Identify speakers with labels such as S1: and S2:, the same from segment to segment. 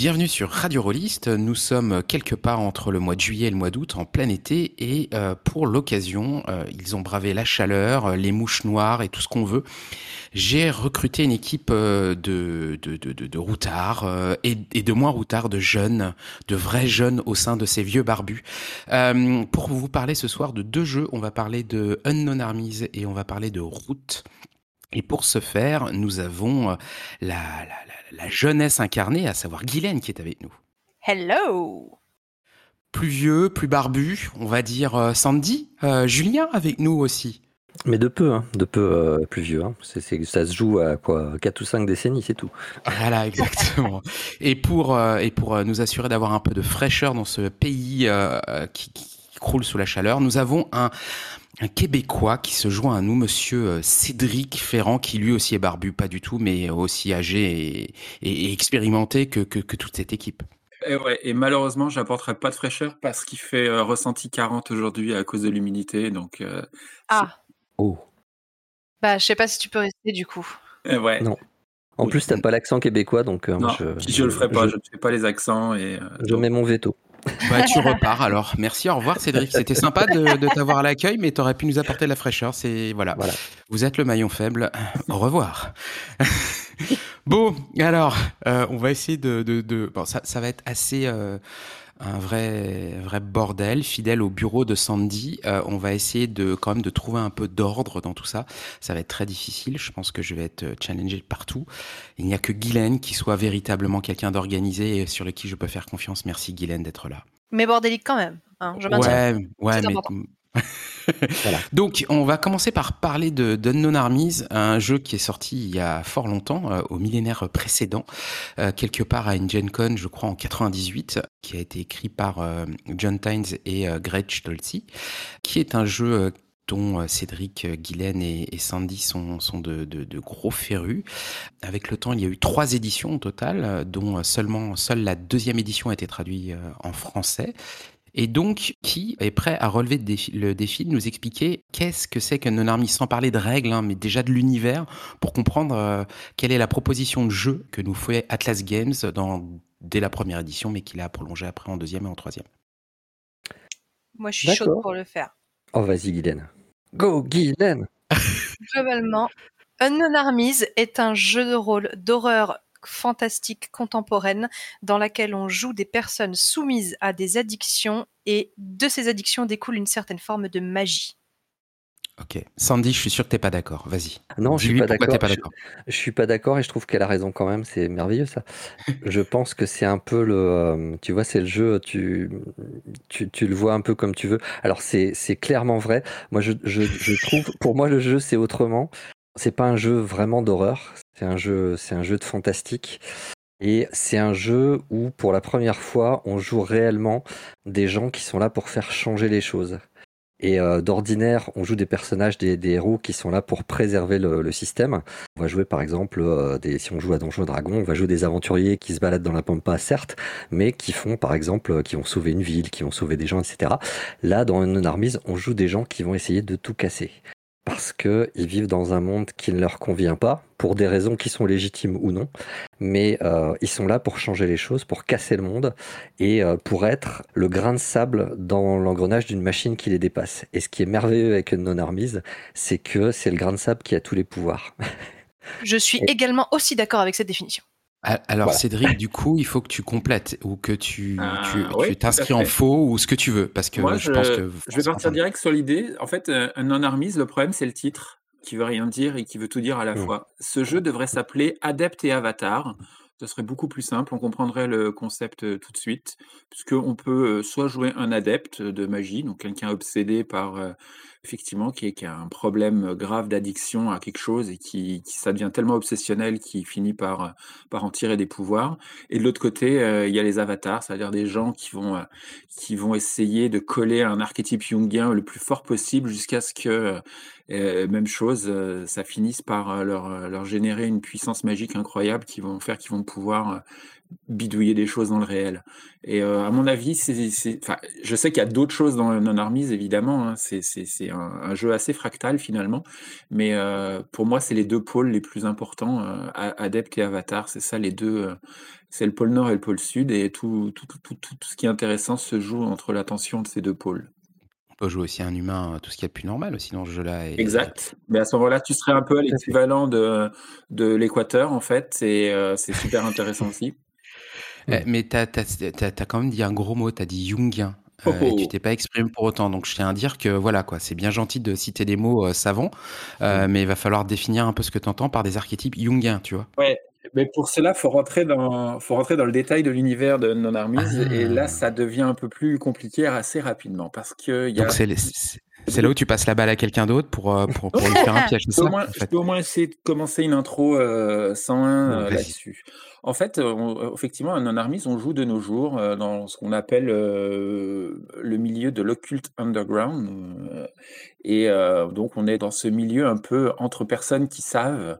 S1: Bienvenue sur Radio Rollist. Nous sommes quelque part entre le mois de juillet et le mois d'août, en plein été, et euh, pour l'occasion, euh, ils ont bravé la chaleur, les mouches noires et tout ce qu'on veut. J'ai recruté une équipe euh, de, de, de, de, routards et, de moins routards, de jeunes, de vrais jeunes au sein de ces vieux barbus. pour vous parler ce soir de deux jeux, on va parler de Unknown Armies et on va parler de Route. Et pour ce faire, nous avons la jeunesse incarnée, à savoir Guylaine qui est avec nous.
S2: Hello
S1: Plus vieux, plus barbu, on va dire euh, Sandy. Euh, Julien avec nous aussi.
S3: Mais de peu, hein, de peu euh, plus vieux. Hein. Ça se joue à quoi 4 ou 5 décennies, c'est tout.
S1: Voilà, exactement. et pour, euh, et pour euh, nous assurer d'avoir un peu de fraîcheur dans ce pays euh, qui, qui croule sous la chaleur, nous avons un, un Québécois qui se joint à nous, monsieur euh, Cédric Ferrand, qui lui aussi est barbu, pas du tout, mais aussi âgé et, et, et expérimenté que, que, que, toute cette équipe.
S4: Et, ouais, et malheureusement, j'apporterai pas de fraîcheur parce qu'il fait euh, ressenti 40 aujourd'hui à cause de l'humidité. Donc, euh,
S2: ah.
S3: Oh.
S2: Bah, je sais pas si tu peux rester du coup.
S4: Et ouais.
S3: Non. En oui. plus, t'as pas l'accent québécois, donc
S4: euh, non, je, je, je, le ferai pas. Je ne fais pas les accents et.
S3: je mets mon veto.
S1: Bah, tu repars alors. Merci, au revoir Cédric. C'était sympa de, de t'avoir à l'accueil, mais tu aurais pu nous apporter de la fraîcheur. C'est voilà. voilà. Vous êtes le maillon faible. Au revoir. bon, alors, euh, on va essayer de. de, de... Bon, ça, ça va être assez. Euh, un vrai, vrai bordel, fidèle au bureau de Sandy. Euh, on va essayer de quand même de trouver un peu d'ordre dans tout ça. Ça va être très difficile. Je pense que je vais être challengé partout. Il n'y a que Guylaine qui soit véritablement quelqu'un d'organisé et sur lequel je peux faire confiance. Merci Guylaine d'être là.
S2: Mais bordélique quand même. Hein, je
S1: ouais, ouais, mais Donc, on va commencer par parler de d'Unknown Armies, un jeu qui est sorti il y a fort longtemps, euh, au millénaire précédent, euh, quelque part à une Gen Con, je crois en 98, qui a été écrit par euh, John Tynes et Greg Stolze, qui est un jeu dont Cédric, Guylaine et, Sandy sont, de, gros férus. Avec le temps, il y a eu trois éditions au total, dont seulement seule la deuxième édition a été traduite en français et donc qui est prêt à relever le défi, le défi de nous expliquer qu'est-ce que c'est qu'un non-army, sans parler de règles, hein, mais déjà de l'univers, pour comprendre euh, quelle est la proposition de jeu que nous fait Atlas Games dans, dès la première édition, mais qu'il a prolongé après en deuxième et en troisième.
S2: Moi, je suis chaude pour le faire.
S3: Oh, vas-y, Guylaine. Go, Guylaine
S2: Globalement, Unknown Armies est un jeu de rôle d'horreur fantastique contemporaine dans laquelle on joue des personnes soumises à des addictions et de ces addictions découle une certaine forme de magie.
S1: Ok. Sandy, je suis sûr que tu n'es pas d'accord. Vas-y.
S3: Non, je suis pas d'accord. Je, je, suis pas d'accord et je trouve qu'elle a raison quand même. C'est merveilleux ça. je pense que c'est un peu le. Euh, tu vois, c'est le jeu. Tu, tu, tu, le vois un peu comme tu veux. Alors c'est clairement vrai. Moi, je, je, je trouve. Pour moi, le jeu, c'est autrement. C'est pas un jeu vraiment d'horreur. C'est un jeu, un jeu de fantastique. Et c'est un jeu où, pour la première fois, on joue réellement des gens qui sont là pour faire changer les choses. Et euh, d'ordinaire, on joue des personnages, des, héros qui sont là pour préserver le, système. On va jouer par exemple, euh, des, si on joue à Donjons et Dragons, on va jouer des aventuriers qui se baladent dans la pampa, certes, mais qui font par exemple, qui vont sauver une ville, qui vont sauver des gens, etc. Là, dans une armise, on joue des gens qui vont essayer de tout casser parce qu'ils vivent dans un monde qui ne leur convient pas, pour des raisons qui sont légitimes ou non, mais euh, ils sont là pour changer les choses, pour casser le monde et euh, pour être le grain de sable dans l'engrenage d'une machine qui les dépasse. Et ce qui est merveilleux avec une non-armise, c'est que c'est le grain de sable qui a tous les pouvoirs.
S2: Je suis et... également aussi d'accord avec cette définition.
S1: Alors voilà. Cédric, du coup, il faut que tu complètes ou que tu ah, tu, oui, t'inscris en faux ou ce que tu veux, parce que
S4: Moi,
S1: je, je, pense que
S4: je vais partir direct sur l'idée. En fait, un non-armise, le problème c'est le titre qui veut rien dire et qui veut tout dire à la mmh. fois. Ce jeu devrait s'appeler Adept et Avatar. Ce serait beaucoup plus simple, on comprendrait le concept tout de suite, puisqu'on peut soit jouer un adepte de magie, donc quelqu'un obsédé par effectivement, qui, a un problème grave d'addiction à quelque chose et qui, ça devient tellement obsessionnel qu'il finit par, en tirer des pouvoirs. Et de l'autre côté, il y a les avatars, c'est-à-dire des gens qui vont, qui vont essayer de coller un archétype jungien le plus fort possible jusqu'à ce que même chose, ça finisse par leur, leur générer une puissance magique incroyable qui vont faire qu'ils vont pouvoir bidouiller des choses dans le réel. Et euh, à mon avis, je sais qu'il y a d'autres choses dans Non Armies, évidemment. Hein. c'est, un, jeu assez fractal finalement, mais euh, pour moi, c'est les deux pôles les plus importants, euh, Adept et Avatar. C'est ça les deux. Euh, c'est le pôle nord et le pôle sud, et tout, tout, ce qui est intéressant se joue entre la tension de ces deux pôles.
S1: On peut jouer aussi un humain, tout ce qui est plus normal aussi dans ce jeu-là.
S4: Exact. Mais à ce moment-là, tu serais un peu à l'équivalent de, de l'équateur, en fait, et c'est super intéressant aussi.
S1: Eh, mais tu as, quand même dit un gros mot, tu as dit jungien. Euh, et tu oh. t'es pas exprimé pour autant. Donc je tiens à dire que voilà quoi, c'est bien gentil de citer des mots euh, savants, euh, mais il va falloir définir un peu ce que tu entends par des archétypes jungiens, tu vois.
S4: Ouais, mais pour cela, faut rentrer dans, faut rentrer dans le détail de l'univers de Non Armies, et là, ah. ça devient un peu plus compliqué assez rapidement parce que y a. Donc
S1: c'est là où tu passes la balle à quelqu'un d'autre pour, pour, pour, lui faire un piège.
S4: Je peux, moins, je peux au moins essayer de commencer une intro 101 là-dessus. En fait, euh, effectivement, à Non-Armies, on joue de nos jours euh, dans ce qu'on appelle euh, le milieu de l'occulte underground. et donc, on est dans ce milieu un peu entre personnes qui savent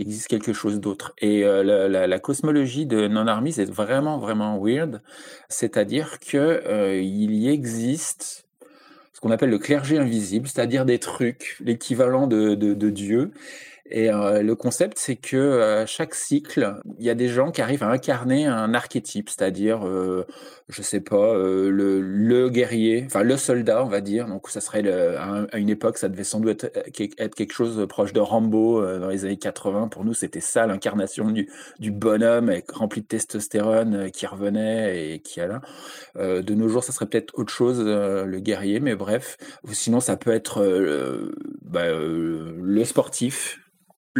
S4: existe quelque chose d'autre. Et la, cosmologie de Non-Armies est vraiment, vraiment weird. C'est-à-dire qu'il y existe ce qu'on appelle le clergé invisible, c'est-à-dire des trucs, l'équivalent de Dieu, et euh, le concept, c'est que euh, chaque cycle, il y a des gens qui arrivent à incarner un archétype, c'est-à-dire, euh, je sais pas, euh, le, guerrier, enfin le soldat, on va dire. Donc ça serait à, une époque, ça devait sans doute être, quelque chose proche de Rambo dans les années 80. Pour nous, c'était ça l'incarnation du, bonhomme rempli de testostérone qui revenait et qui allait. de nos jours, ça serait peut-être autre chose, le guerrier, mais bref. Sinon, ça peut être bah, le sportif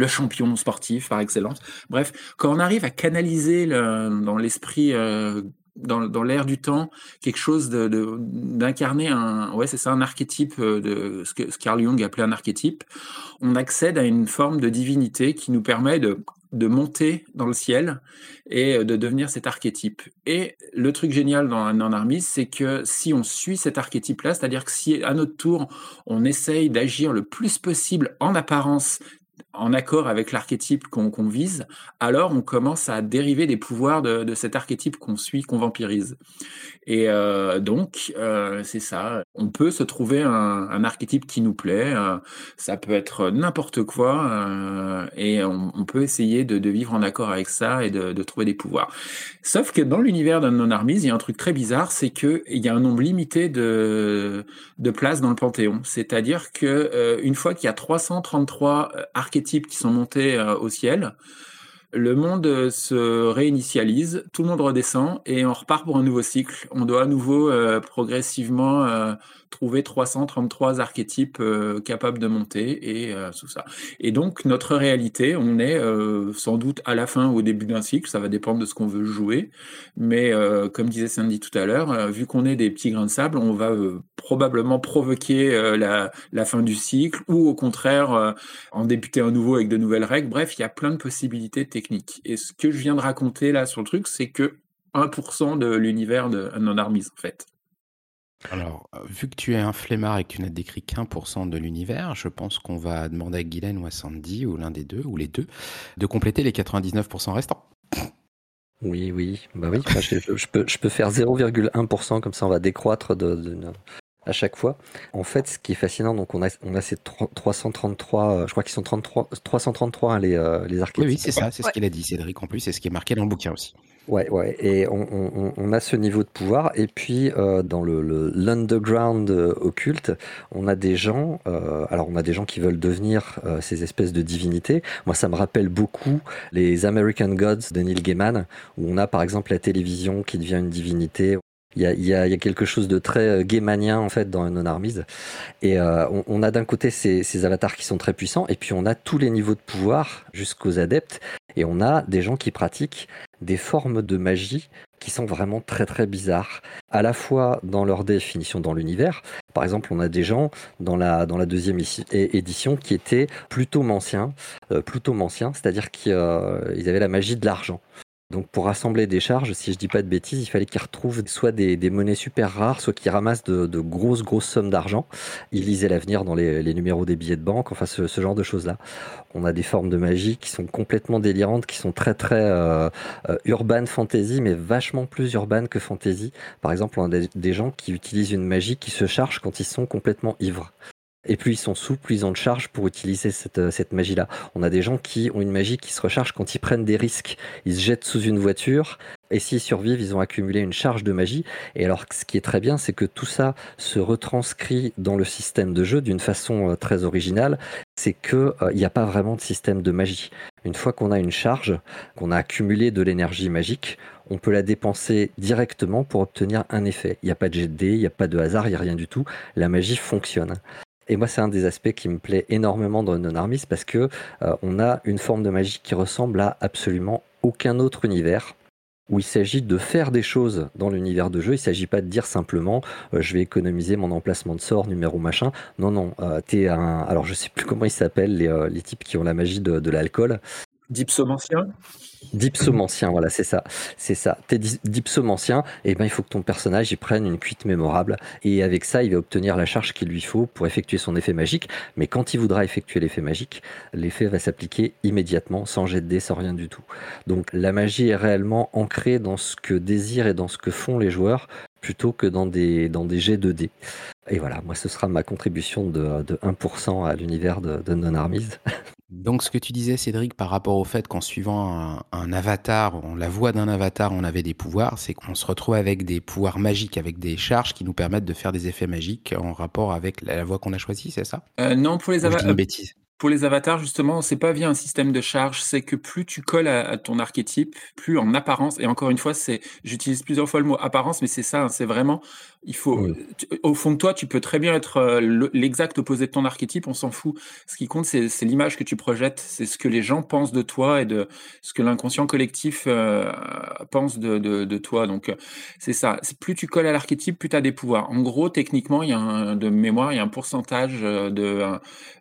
S4: le champion sportif par excellence. Bref, quand on arrive à canaliser dans l'esprit, euh, dans, dans l'air du temps, quelque chose de, d'incarner un, ouais, c'est ça, un archétype euh, de ce que, Carl Jung appelait un archétype, on accède à une forme de divinité qui nous permet de de monter dans le ciel et euh, de devenir cet archétype. Et le truc génial dans, dans Armis, c'est que si on suit cet archétype-là, c'est-à-dire que si à notre tour, on essaye d'agir le plus possible en apparence en accord avec l'archétype qu'on vise, alors on commence à dériver des pouvoirs de, cet archétype qu'on suit, qu'on vampirise. Et euh, donc, euh, c'est ça. On peut se trouver un, archétype qui nous plaît. Euh, ça peut être n'importe quoi. et on, peut essayer de, vivre en accord avec ça et de, trouver des pouvoirs. Sauf que dans l'univers de Non-Armies, il y a un truc très bizarre, c'est qu'il y a un nombre limité de, de places dans le Panthéon. C'est-à-dire que une fois qu'il y a 333 archétypes qui sont montés au ciel, le monde se réinitialise, tout le monde redescend et on repart pour un nouveau cycle. On doit à nouveau euh, progressivement euh, trouver 333 archétypes euh, capables de monter et euh, tout ça. Et donc notre réalité, on est euh, sans doute à la fin ou au début d'un cycle, ça va dépendre de ce qu'on veut jouer, mais comme disait Sandy tout à l'heure, vu qu'on est des petits grains de sable, on va probablement provoquer la, la, fin du cycle ou au contraire en débuter un nouveau avec de nouvelles règles. Bref, il y a plein de possibilités techniques. Et ce que je viens de raconter là sur le truc, c'est que 1% de l'univers de Non Armies en fait.
S1: Alors, euh, vu que tu es un flemmard et que tu n'as décrit qu'un pour cent de l'univers, je pense qu'on va demander à Guylaine ou à Sandy, ou l'un des deux, ou les deux, de compléter les 99% restants.
S3: Oui, oui, bah oui, bah, je, peux, je peux faire 0,1%, comme ça on va décroître de, à chaque fois. En fait, ce qui est fascinant, donc on a, on a ces 333, euh, je crois qu'ils sont 33, 333 hein, les, euh, les archétypes.
S1: Oui, oui c'est ça, c'est ce qu'il a dit, Cédric, en plus, c'est ce qui est marqué dans le bouquin aussi.
S3: Ouais, ouais, et on, on, a ce niveau de pouvoir. Et puis, euh, dans le l'underground euh, occulte, on a des gens, euh, alors on a des gens qui veulent devenir euh, ces espèces de divinités. Moi, ça me rappelle beaucoup les American Gods de Neil Gaiman, où on a par exemple la télévision qui devient une divinité. Il y a, y a, y a quelque chose de très euh, gaimanien en fait dans Non Armies. Et euh, on, on, a d'un côté ces, ces, avatars qui sont très puissants, et puis on a tous les niveaux de pouvoir jusqu'aux adeptes, et on a des gens qui pratiquent des formes de magie qui sont vraiment très très bizarres, à la fois dans leur définition dans l'univers. Par exemple, on a des gens dans la, dans la deuxième édition qui étaient plutôt manciens, euh, plutôt manciens, c'est-à-dire qu'ils euh, avaient la magie de l'argent. Donc pour rassembler des charges, si je dis pas de bêtises, il fallait qu'il retrouve soit des, monnaies super rares, soit qu'il ramasse de, grosses grosses sommes d'argent. Il lisait l'avenir dans les, numéros des billets de banque, enfin ce, genre de choses-là. On a des formes de magie qui sont complètement délirantes, qui sont très très euh, euh, urban fantasy, mais vachement plus urban que fantasy. Par exemple, on a des gens qui utilisent une magie qui se charge quand ils sont complètement ivres. Et plus ils sont sous, plus ils ont de charge pour utiliser cette, euh, cette magie-là. On a des gens qui ont une magie qui se recharge quand ils prennent des risques. Ils se jettent sous une voiture et s'ils survivent, ils ont accumulé une charge de magie. Et alors, ce qui est très bien, c'est que tout ça se retranscrit dans le système de jeu d'une façon euh, très originale. C'est qu'il euh, n'y a pas vraiment de système de magie. Une fois qu'on a une charge, qu'on a accumulé de l'énergie magique, on peut la dépenser directement pour obtenir un effet. Il n'y a pas de jet de dés, il n'y a pas de hasard, il n'y a rien du tout. La magie fonctionne. Et moi, c'est un des aspects qui me plaît énormément dans Non Armies parce que euh, on a une forme de magie qui ressemble à absolument aucun autre univers où il s'agit de faire des choses dans l'univers de jeu. Il ne s'agit pas de dire simplement euh, je vais économiser mon emplacement de sort, numéro machin. Non, non, euh, t'es un. Alors je sais plus comment ils s'appellent les, les, types qui ont la magie de, de l'alcool.
S4: Dipsomancien
S3: Dipsomancien, voilà, c'est ça. C'est ça. T'es dipsomancien, et eh ben il faut que ton personnage il prenne une cuite mémorable. Et avec ça, il va obtenir la charge qu'il lui faut pour effectuer son effet magique. Mais quand il voudra effectuer l'effet magique, l'effet va s'appliquer immédiatement, sans jet de dés, sans rien du tout. Donc la magie est réellement ancrée dans ce que désirent et dans ce que font les joueurs, plutôt que dans des, dans des jets de dés. Et voilà, moi ce sera ma contribution de, de 1% à l'univers de, de Non-Armies.
S1: Donc, ce que tu disais, Cédric, par rapport au fait qu'en suivant un, avatar, on, la voix d'un avatar, on avait des pouvoirs, c'est qu'on se retrouve avec des pouvoirs magiques, avec des charges qui nous permettent de faire des effets magiques en rapport avec la, voix qu'on a choisie, c'est ça?
S4: Euh, Non, pour les avatars.
S1: bêtise.
S4: Pour les avatars, justement, c'est pas via un système de charge, c'est que plus tu colles à, ton archétype, plus en apparence, et encore une fois, c'est, j'utilise plusieurs fois le mot apparence, mais c'est ça, hein, c'est vraiment, il faut, au fond de toi, tu peux très bien être euh, l'exact opposé de ton archétype, on s'en fout. Ce qui compte, c'est, l'image que tu projettes, c'est ce que les gens pensent de toi et de ce que l'inconscient collectif euh, pense de, de, toi. Donc, euh, c'est ça. Plus tu colles à l'archétype, plus tu as des pouvoirs. En gros, techniquement, il y a un, de mémoire, il y a un pourcentage de,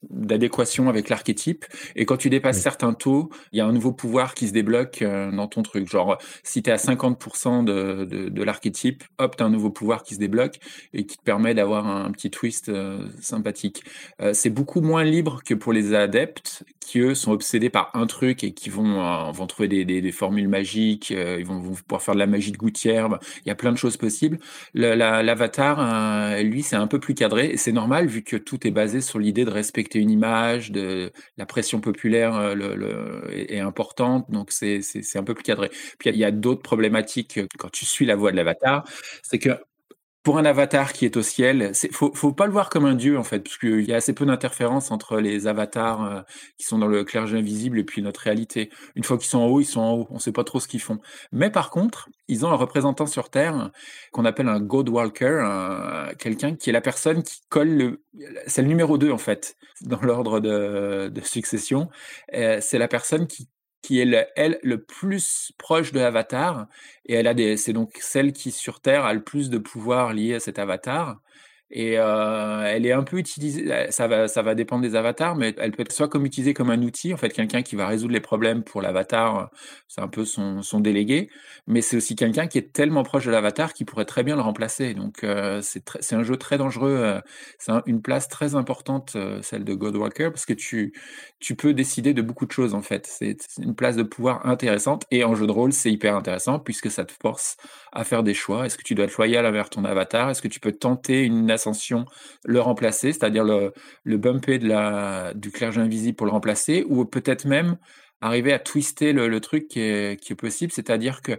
S4: d'adéquation avec l'archétype. Et quand tu dépasses certains taux, il y a un nouveau pouvoir qui se débloque euh, dans ton truc. Genre, si tu es à 50% de, de, de l'archétype, hop, tu as un nouveau pouvoir qui se débloque et qui te permet d'avoir un, petit twist euh, sympathique. Euh, c'est beaucoup moins libre que pour les adeptes qui, eux, sont obsédés par un truc et qui vont, vont trouver des, des, des formules magiques, ils vont, vont, pouvoir faire de la magie de gouttière. Il y a plein de choses possibles. L'avatar, lui, c'est un peu plus cadré et c'est normal vu que tout est basé sur l'idée de respecter une image, de la pression populaire euh, est, importante, donc c'est un peu plus cadré. Puis il y a, d'autres problématiques euh, quand tu suis la voie de l'avatar, c'est que pour un avatar qui est au ciel, il faut, faut pas le voir comme un dieu en fait, parce qu'il y a assez peu d'interférences entre les avatars euh, qui sont dans le clergé invisible et puis notre réalité. Une fois qu'ils sont en haut, ils sont en haut, on sait pas trop ce qu'ils font. Mais par contre, ils ont un représentant sur Terre qu'on appelle un God Walker, quelqu'un qui est la personne qui colle le, c'est le numéro 2 en fait dans l'ordre de, de succession. Euh, c'est la personne qui qui est le, elle le plus proche de l'avatar et elle a des c'est donc celle qui sur terre a le plus de pouvoir lié à cet avatar et euh, elle est un peu utilisée, ça va, ça va dépendre des avatars, mais elle peut être soit comme utilisée comme un outil, en fait, quelqu'un qui va résoudre les problèmes pour l'avatar, c'est un peu son, son délégué, mais c'est aussi quelqu'un qui est tellement proche de l'avatar qu'il pourrait très bien le remplacer. Donc euh, c'est un jeu très dangereux, euh, c'est une place très importante, euh, celle de Godwalker, parce que tu, tu peux décider de beaucoup de choses en fait. C'est une place de pouvoir intéressante et en jeu de rôle, c'est hyper intéressant puisque ça te force à faire des choix. Est-ce que tu dois être loyal envers ton avatar? Est-ce que tu peux tenter une ascension, le remplacer, c'est-à-dire le, le bumper du clergé invisible pour le remplacer, ou peut-être même arriver à twister le, truc qui est possible, c'est-à-dire que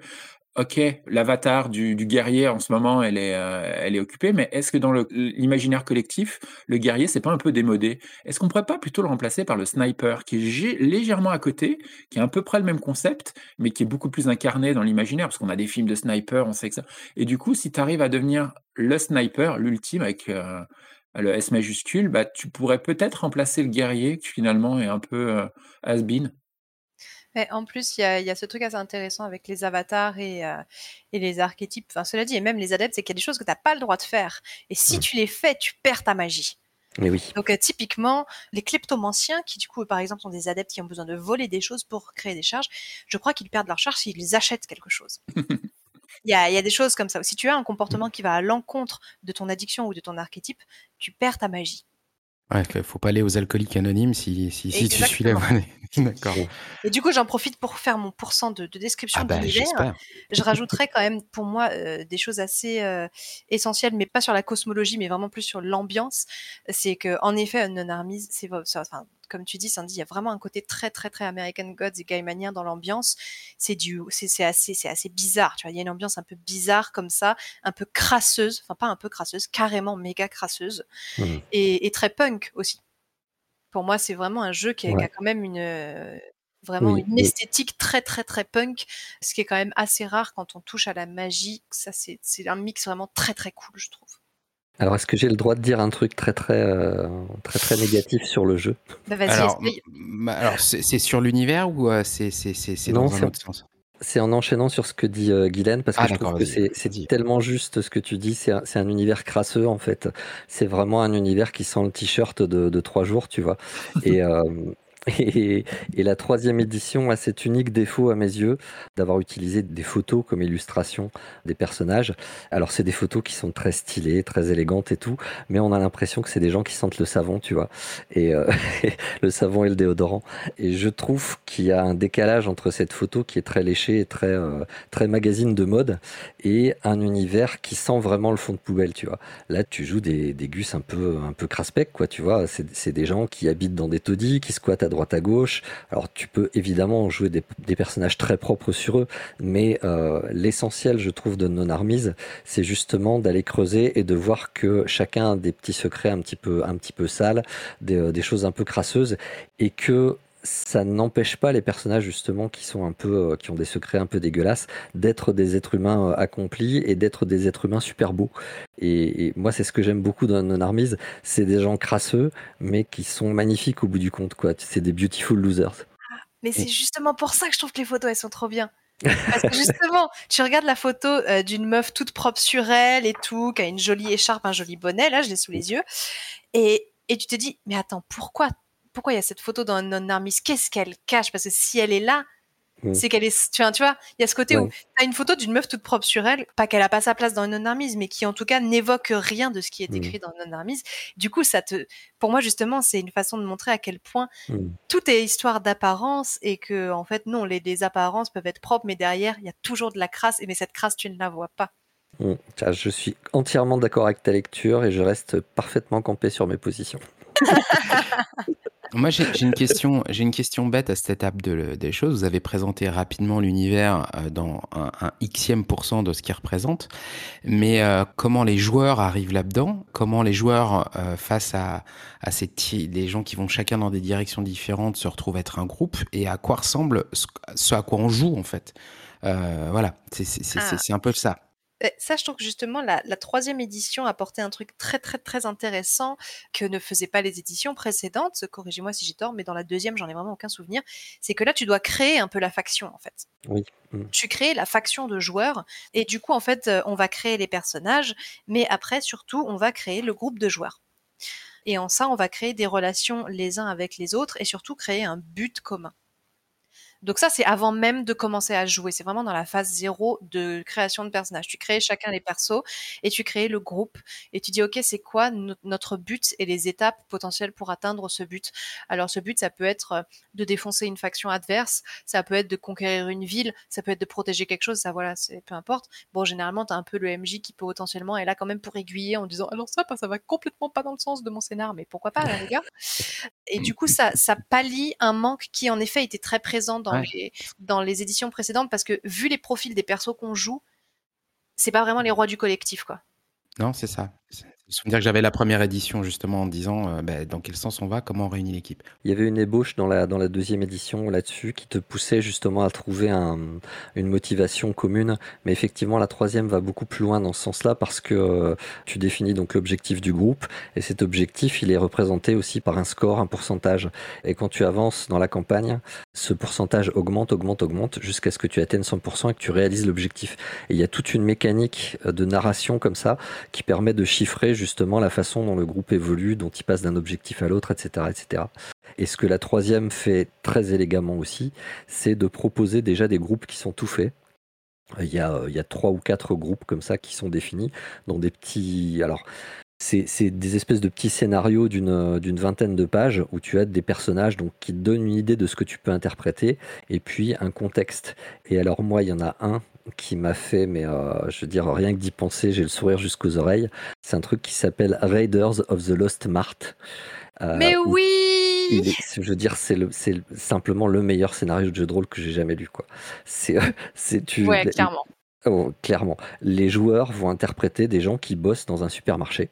S4: ok, l'avatar du, guerrier en ce moment, elle est, euh, elle est occupée, mais est-ce que dans l'imaginaire collectif, le guerrier, c'est pas un peu démodé? Est-ce qu'on pourrait pas plutôt le remplacer par le sniper, qui est légèrement à côté, qui est à peu près le même concept, mais qui est beaucoup plus incarné dans l'imaginaire, parce qu'on a des films de sniper, on sait que ça. Et du coup, si tu arrives à devenir le sniper, l'ultime, avec euh, le S majuscule, bah, tu pourrais peut-être remplacer le guerrier, qui finalement est un peu euh, has-been
S2: en plus, il y a, ce truc assez intéressant avec les avatars et, euh, les archétypes. Enfin, cela dit, et même les adeptes, c'est qu'il y a des choses que tu n'as pas le droit de faire. Et si tu les fais, tu perds ta magie.
S3: Mais oui.
S2: Donc typiquement, les kleptomanciens, qui du coup par exemple sont des adeptes qui ont besoin de voler des choses pour créer des charges, je crois qu'ils perdent leur charge s'ils achètent quelque chose. Il y, a, des choses comme ça. Si tu as un comportement qui va à l'encontre de ton addiction ou de ton archétype, tu perds ta magie.
S1: Ouais, faut pas aller aux alcooliques anonymes si, si, si tu suis là. D'accord.
S2: Et du coup, j'en profite pour faire mon pourcent de, description ah bah, de l'univers. Je rajouterais quand même pour moi euh, des choses assez euh, essentielles, mais pas sur la cosmologie, mais vraiment plus sur l'ambiance. C'est que en effet, non Armies, c'est enfin, comme tu dis, Sandy, il y a vraiment un côté très, très, très American Gods et Guy dans l'ambiance. C'est du, c'est assez, c'est assez bizarre. Tu vois, il y a une ambiance un peu bizarre comme ça, un peu crasseuse, enfin pas un peu crasseuse, carrément méga crasseuse, mmh. et, très punk aussi. Pour moi, c'est vraiment un jeu qui, a quand même une, vraiment une esthétique très très très punk, ce qui est quand même assez rare quand on touche à la magie. Ça, c'est un mix vraiment très très cool, je trouve.
S3: Alors, est-ce que j'ai le droit de dire un truc très très euh, très très négatif sur le jeu?
S2: Bah, Alors,
S1: alors c'est sur l'univers ou euh, c'est dans un autre sens?
S3: C'est en enchaînant sur ce que dit euh, Guylaine, parce que ah, je trouve que c'est tellement juste ce que tu dis. C'est un, un, univers crasseux, en fait. C'est vraiment un univers qui sent le t-shirt de, de, trois jours, tu vois. Et, et, la troisième édition a cet unique défaut à mes yeux d'avoir utilisé des photos comme illustration des personnages. Alors c'est des photos qui sont très stylées, très élégantes et tout, mais on a l'impression que c'est des gens qui sentent le savon, tu vois, et euh, le savon et le déodorant. Et je trouve qu'il y a un décalage entre cette photo qui est très léchée et très euh, très magazine de mode et un univers qui sent vraiment le fond de poubelle, tu vois. Là, tu joues des, des gus un peu un peu craspec, quoi, tu vois. C'est des gens qui habitent dans des taudis, qui squattent à droite à gauche. Alors tu peux évidemment jouer des, personnages très propres sur eux, mais euh, l'essentiel, je trouve, de Non Armies, c'est justement d'aller creuser et de voir que chacun a des petits secrets un petit peu, sales, euh, des choses un peu crasseuses, et que ça n'empêche pas les personnages justement qui sont un peu, euh, qui ont des secrets un peu dégueulasses, d'être des êtres humains euh, accomplis et d'être des êtres humains super beaux. Et, moi, c'est ce que j'aime beaucoup dans Non Armies, c'est des gens crasseux, mais qui sont magnifiques au bout du compte, quoi. C'est des beautiful losers.
S2: Mais c'est justement pour ça que je trouve que les photos elles sont trop bien. Parce que justement, tu regardes la photo euh, d'une meuf toute propre sur elle et tout, qui a une jolie écharpe, un joli bonnet, là, je l'ai sous les yeux, et, et tu te dis, mais attends, pourquoi pourquoi il y a cette photo dans Non Armis Qu'est-ce qu'elle cache? Parce que si elle est là, mm. c'est qu'elle est. Tu vois, tu vois, il y a ce côté où tu as une photo d'une meuf toute propre sur elle, pas qu'elle a pas sa place dans Non Armis, mais qui en tout cas n'évoque rien de ce qui est mm. écrit dans Non Armis. Du coup, ça te. Pour moi, justement, c'est une façon de montrer à quel point mm. tout est histoire d'apparence et que, en fait, non, les, les apparences peuvent être propres, mais derrière, il y a toujours de la crasse, mais cette crasse, tu ne la vois pas.
S3: Je suis entièrement d'accord avec ta lecture et je reste parfaitement campé sur mes positions.
S1: Moi, j'ai une question, j'ai une question bête à cette étape de, des choses. Vous avez présenté rapidement l'univers euh, dans un, un xème pourcent de ce qu'il représente, mais euh, comment les joueurs arrivent là-dedans? Comment les joueurs, euh, face à, à ces des gens qui vont chacun dans des directions différentes, se retrouvent être un groupe? Et à quoi ressemble ce, à quoi on joue en fait? Voilà, c'est ah. un peu ça.
S2: Ça, je trouve que justement, la, troisième édition apportait un truc très, très, très intéressant que ne faisaient pas les éditions précédentes. Corrigez-moi si j'ai tort, mais dans la deuxième, j'en ai vraiment aucun souvenir. C'est que là, tu dois créer un peu la faction, en fait.
S3: Oui.
S2: Mmh. Tu crées la faction de joueurs, et du coup, en fait, euh, on va créer les personnages, mais après, surtout, on va créer le groupe de joueurs. Et en ça, on va créer des relations les uns avec les autres, et surtout créer un but commun. Donc ça, c'est avant même de commencer à jouer. C'est vraiment dans la phase zéro de création de personnages. Tu crées chacun les persos et tu crées le groupe et tu dis, OK, c'est quoi notre but et les étapes potentielles pour atteindre ce but? Alors ce but, ça peut être euh, de défoncer une faction adverse, ça peut être de conquérir une ville, ça peut être de protéger quelque chose, ça voilà, c'est peu importe. Bon, généralement, tu as un peu le MJ qui peut potentiellement être là quand même pour aiguiller en disant, alors ça, ça va complètement pas dans le sens de mon scénar, mais pourquoi pas, les gars? Et du coup, ça, ça pallie un manque qui, en effet, était très présent dans dans, les, éditions précédentes parce que vu les profils des persos qu'on joue, c'est pas vraiment les rois du collectif, quoi.
S1: Non, c'est ça. Dire que j'avais la première édition justement en disant euh, bah, dans quel sens on va, comment on réunit l'équipe.
S3: Il y avait une ébauche dans la, dans la deuxième édition là-dessus qui te poussait justement à trouver un, une motivation commune. Mais effectivement, la troisième va beaucoup plus loin dans ce sens-là parce que euh, tu définis donc l'objectif du groupe et cet objectif, il est représenté aussi par un score, un pourcentage. Et quand tu avances dans la campagne, ce pourcentage augmente, augmente, augmente jusqu'à ce que tu atteignes 100% et que tu réalises l'objectif. Et il y a toute une mécanique de narration comme ça qui permet de chiffrer justement la façon dont le groupe évolue, dont il passe d'un objectif à l'autre, etc., etc. Et ce que la troisième fait très élégamment aussi, c'est de proposer déjà des groupes qui sont tout faits. Il y, a, il y a trois ou quatre groupes comme ça qui sont définis dans des petits. Alors, c'est des espèces de petits scénarios d'une vingtaine de pages où tu as des personnages donc, qui te donnent une idée de ce que tu peux interpréter et puis un contexte. Et alors moi, il y en a un qui m'a fait, mais euh, je veux dire, rien que d'y penser, j'ai le sourire jusqu'aux oreilles. C'est un truc qui s'appelle Raiders of the Lost Mart.
S2: Euh, mais oui
S3: Je veux dire, c'est simplement le meilleur scénario de jeu de rôle que j'ai jamais lu. C'est tu.
S2: Ouais, clairement.
S3: Oh, clairement. Les joueurs vont interpréter des gens qui bossent dans un supermarché.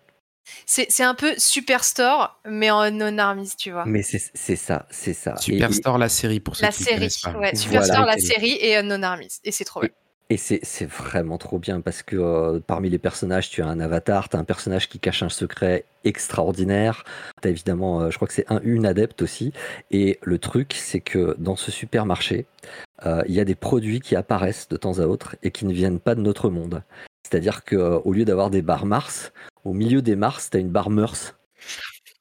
S2: C'est un peu Superstore, mais en non-armis, tu vois.
S3: Mais c'est ça, c'est ça.
S1: Superstore, la série, pour ceux
S2: la
S1: qui
S2: série,
S1: pas.
S2: Ouais, Superstore, la série, et non-armis. Et c'est trop bien.
S3: Et c'est vraiment trop bien parce que euh, parmi les personnages, tu as un avatar, tu as un personnage qui cache un secret extraordinaire. Tu as évidemment, euh, je crois que c'est un, une adepte aussi. Et le truc, c'est que dans ce supermarché, euh, il y a des produits qui apparaissent de temps à autre et qui ne viennent pas de notre monde. C'est-à-dire qu'au lieu d'avoir des barres Mars, au milieu des Mars, tu as une barre Meurs.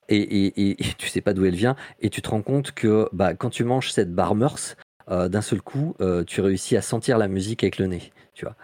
S3: Et, et, et, tu sais pas d'où elle vient. Et tu te rends compte que bah, quand tu manges cette barre Meurs, euh, d'un seul coup, euh, tu réussis à sentir la musique avec le nez. Tu vois.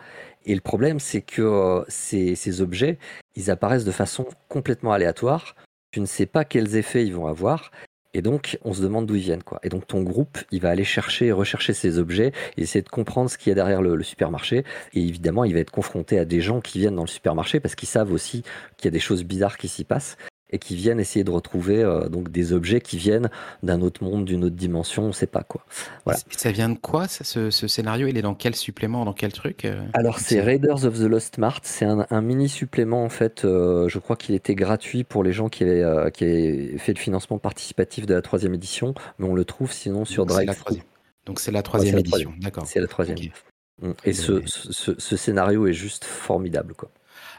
S3: Et le problème, c'est que euh, ces, objets, ils apparaissent de façon complètement aléatoire. Tu ne sais pas quels effets ils vont avoir. Et donc, on se demande d'où ils viennent. Quoi. Et donc, ton groupe, il va aller chercher, rechercher ces objets, et essayer de comprendre ce qu'il y a derrière le, supermarché. Et évidemment, il va être confronté à des gens qui viennent dans le supermarché parce qu'ils savent aussi qu'il y a des choses bizarres qui s'y passent et qui viennent essayer de retrouver euh, donc des objets qui viennent d'un autre monde, d'une autre dimension, on ne sait pas quoi.
S1: Voilà. Ça vient de quoi ce, scénario? Il est dans quel supplément, dans quel truc euh?
S3: Alors c'est Raiders of the Lost Mart, c'est un, mini supplément en fait. Euh, je crois qu'il était gratuit pour les gens qui avaient, qui avaient fait le financement participatif de la troisième édition, mais on le trouve sinon sur Drive.
S1: Donc c'est la troisième édition, d'accord.
S3: C'est la troisième. Mm. Et ce, ce, scénario est juste formidable quoi.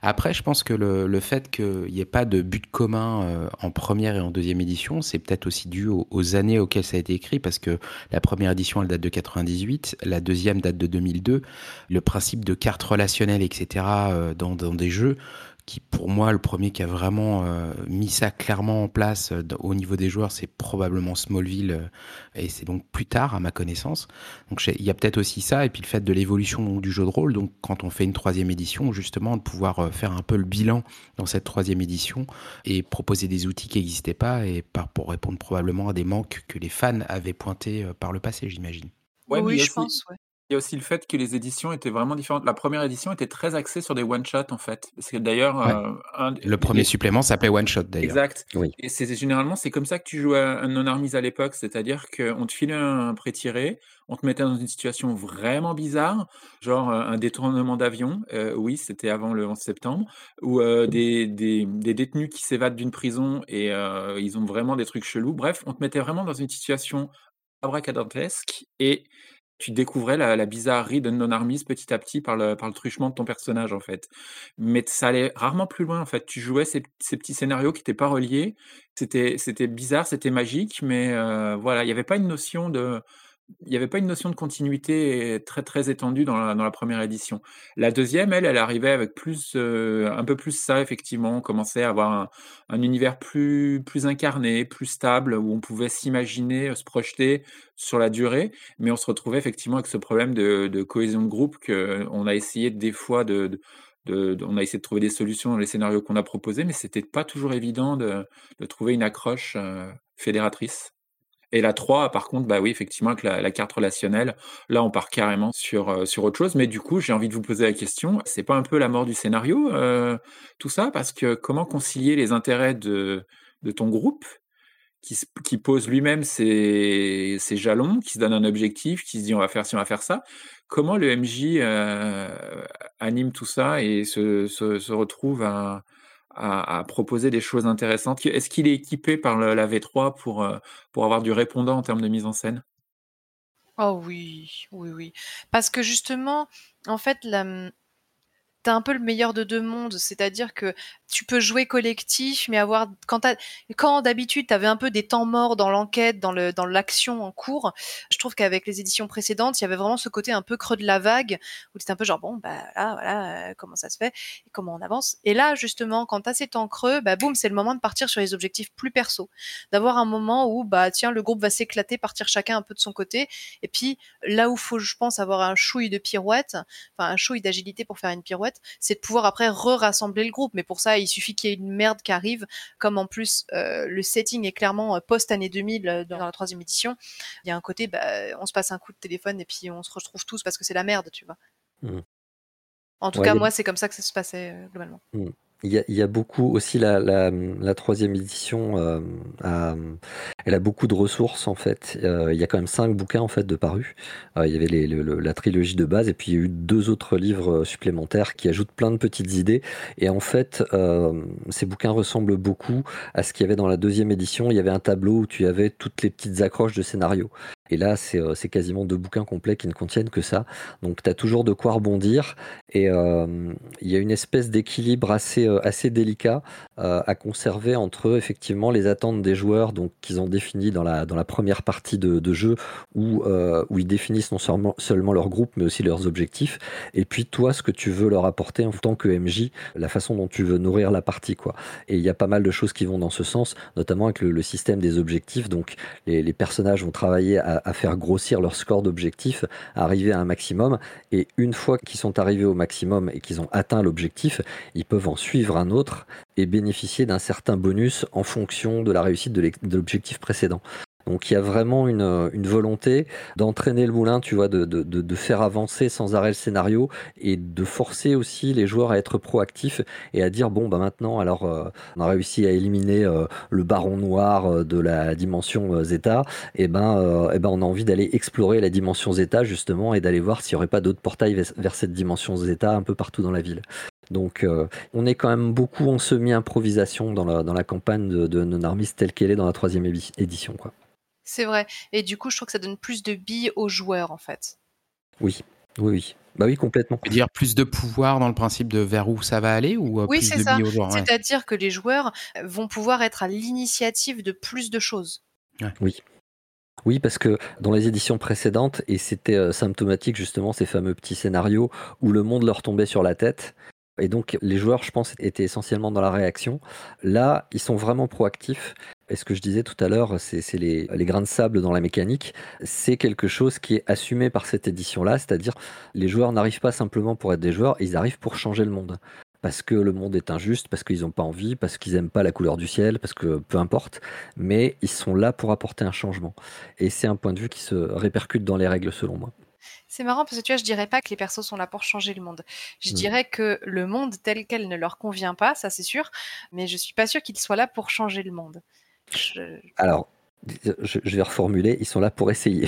S1: Après, je pense que le, le fait qu'il n'y ait pas de but commun euh, en première et en deuxième édition, c'est peut-être aussi dû aux, années auxquelles ça a été écrit, parce que la première édition, elle date de 98, la deuxième date de 2002. Le principe de carte relationnelle, etc., euh, dans, dans des jeux, qui pour moi le premier qui a vraiment euh, mis ça clairement en place euh, au niveau des joueurs c'est probablement Smallville euh, et c'est donc plus tard à ma connaissance. Donc il y a peut-être aussi ça et puis le fait de l'évolution du jeu de rôle. Donc quand on fait une troisième édition justement de pouvoir faire un peu le bilan dans cette troisième édition et proposer des outils qui n'existaient pas et pour répondre probablement à des manques que les fans avaient pointés par le passé j'imagine.
S2: Oui je pense ouais.
S4: Il y a aussi le fait que les éditions étaient vraiment différentes. La première édition était très axée sur des one-shots, en fait. C'est d'ailleurs
S1: euh, Le premier supplément s'appelait one-shot, d'ailleurs.
S4: Exact. Et c'est généralement, c'est comme ça que tu jouais un non-armise à l'époque, c'est-à-dire qu'on te filait un pré-tiré, on te mettait dans une situation vraiment bizarre, genre euh, un détournement d'avion, euh, oui, c'était avant le 11 septembre, ou des, des, des, détenus qui s'évadent d'une prison et ils ont vraiment des trucs chelous. Bref, on te mettait vraiment dans une situation abracadabrantesque et tu découvrais la, bizarrerie de non-armise petit à petit par le, truchement de ton personnage, en fait. Mais ça allait rarement plus loin, en fait. Tu jouais ces, petits scénarios qui n'étaient pas reliés. C'était, c'était bizarre, c'était magique, mais euh, voilà, il n'y avait pas une notion de, il n'y avait pas une notion de continuité très très étendue dans la, première édition. La deuxième, elle, elle arrivait avec plus, euh, un peu plus ça effectivement. On commençait à avoir un, un, univers plus plus incarné, plus stable, où on pouvait s'imaginer, se projeter sur la durée. Mais on se retrouvait effectivement avec ce problème de, cohésion de groupe que on a essayé des fois de, on a essayé de trouver des solutions dans les scénarios qu'on a proposés, mais c'était pas toujours évident de, trouver une accroche euh, fédératrice. Et la 3, par contre, bah oui, effectivement, avec la, carte relationnelle, là, on part carrément sur, euh, sur autre chose. Mais du coup, j'ai envie de vous poser la question, c'est pas un peu la mort du scénario, euh, tout ça? Parce que comment concilier les intérêts de, de ton groupe qui, qui pose lui-même ses, ses, jalons, qui se donne un objectif, qui se dit on va faire ci, on va faire ça. Comment le MJ euh, anime tout ça et se, se, se retrouve à, à, proposer des choses intéressantes. Est-ce qu'il est équipé par la V3 pour, euh, pour avoir du répondant en termes de mise en scène?
S2: Oh oui, oui, oui. Parce que justement, en fait, la, tu as un peu le meilleur de deux mondes, c'est-à-dire que tu peux jouer collectif, mais avoir quand, quand d'habitude tu avais un peu des temps morts dans l'enquête, dans le dans l'action en cours, je trouve qu'avec les éditions précédentes, il y avait vraiment ce côté un peu creux de la vague où c'était un peu genre bon bah là voilà euh, comment ça se fait et comment on avance. Et là justement quand tu as ces temps creux, bah boum c'est le moment de partir sur les objectifs plus perso, d'avoir un moment où bah tiens le groupe va s'éclater, partir chacun un peu de son côté, et puis là où faut je pense avoir un chouille de pirouette, enfin un chouille d'agilité pour faire une pirouette, c'est de pouvoir après re-rassembler le groupe. Mais pour ça il suffit qu'il y ait une merde qui arrive, comme en plus euh, le setting est clairement euh, post année 2000 euh, dans la troisième édition. Il y a un côté, bah, on se passe un coup de téléphone et puis on se retrouve tous parce que c'est la merde, tu vois. Mmh. En tout cas, moi, c'est comme ça que ça se passait globalement.
S3: Mmh. Il y, a, beaucoup aussi la, la, troisième édition, euh, elle a beaucoup de ressources en fait. Euh, il y a quand même cinq bouquins en fait de parus. Euh, il y avait la trilogie de base et puis il y a eu deux autres livres supplémentaires qui ajoutent plein de petites idées. Et en fait, ces bouquins ressemblent beaucoup à ce qu'il y avait dans la deuxième édition. Il y avait un tableau où tu avais toutes les petites accroches de scénario. Et là, c'est quasiment deux bouquins complets qui ne contiennent que ça. Donc, tu as toujours de quoi rebondir. Et il y a une espèce d'équilibre assez, assez délicat à conserver entre effectivement les attentes des joueurs donc qu'ils ont définies dans la, dans la première partie de, jeu où, où ils définissent non seulement, seulement leur groupe mais aussi leurs objectifs. Et puis toi, ce que tu veux leur apporter en tant que MJ, la façon dont tu veux nourrir la partie. quoi. Et il y a pas mal de choses qui vont dans ce sens, notamment avec le, système des objectifs. Donc, les, personnages vont travailler à à, faire grossir leur score d'objectif, arriver à un maximum. Et une fois qu'ils sont arrivés au maximum et qu'ils ont atteint l'objectif, ils peuvent en suivre un autre et bénéficier d'un certain bonus en fonction de la réussite de l'objectif précédent. Donc il y a vraiment une, une volonté d'entraîner le moulin, tu vois, de, faire avancer sans arrêt le scénario et de forcer aussi les joueurs à être proactifs et à dire bon bah maintenant alors euh, on a réussi à éliminer euh, le baron noir euh, de la dimension zeta, et ben et ben on a envie d'aller explorer la dimension zeta justement et d'aller voir s'il n'y aurait pas d'autres portails vers cette dimension zeta un peu partout dans la ville. Donc on est quand même beaucoup en semi-improvisation dans la, dans la campagne de, de Non-Armis telle qu'elle est dans la troisième édition. Quoi.
S2: C'est vrai. Et du coup, je trouve que ça donne plus de billes aux joueurs, en fait.
S3: Oui, oui, oui. Bah oui, complètement.
S1: dire plus de pouvoir dans le principe de vers où ça va aller ou
S2: euh, oui,
S1: plus de
S2: ça. billes aux joueurs C'est-à-dire que les joueurs vont pouvoir être à l'initiative de plus de choses.
S3: Oui. Oui, parce que dans les éditions précédentes, et c'était euh, symptomatique justement ces fameux petits scénarios où le monde leur tombait sur la tête, et donc les joueurs, je pense, étaient essentiellement dans la réaction. Là, ils sont vraiment proactifs. Et ce que je disais tout à l'heure, c'est les, grains de sable dans la mécanique. C'est quelque chose qui est assumé par cette édition-là, c'est-à-dire les joueurs n'arrivent pas simplement pour être des joueurs, ils arrivent pour changer le monde. Parce que le monde est injuste, parce qu'ils n'ont pas envie, parce qu'ils n'aiment pas la couleur du ciel, parce que peu importe. Mais ils sont là pour apporter un changement. Et c'est un point de vue qui se répercute dans les règles selon moi.
S2: C'est marrant parce que tu vois, je dirais pas que les persos sont là pour changer le monde. Je mmh. dirais que le monde tel quel ne leur convient pas, ça c'est sûr, mais je suis pas sûr qu'ils soient là pour changer le monde.
S3: Alors, je, vais reformuler, ils sont là pour essayer.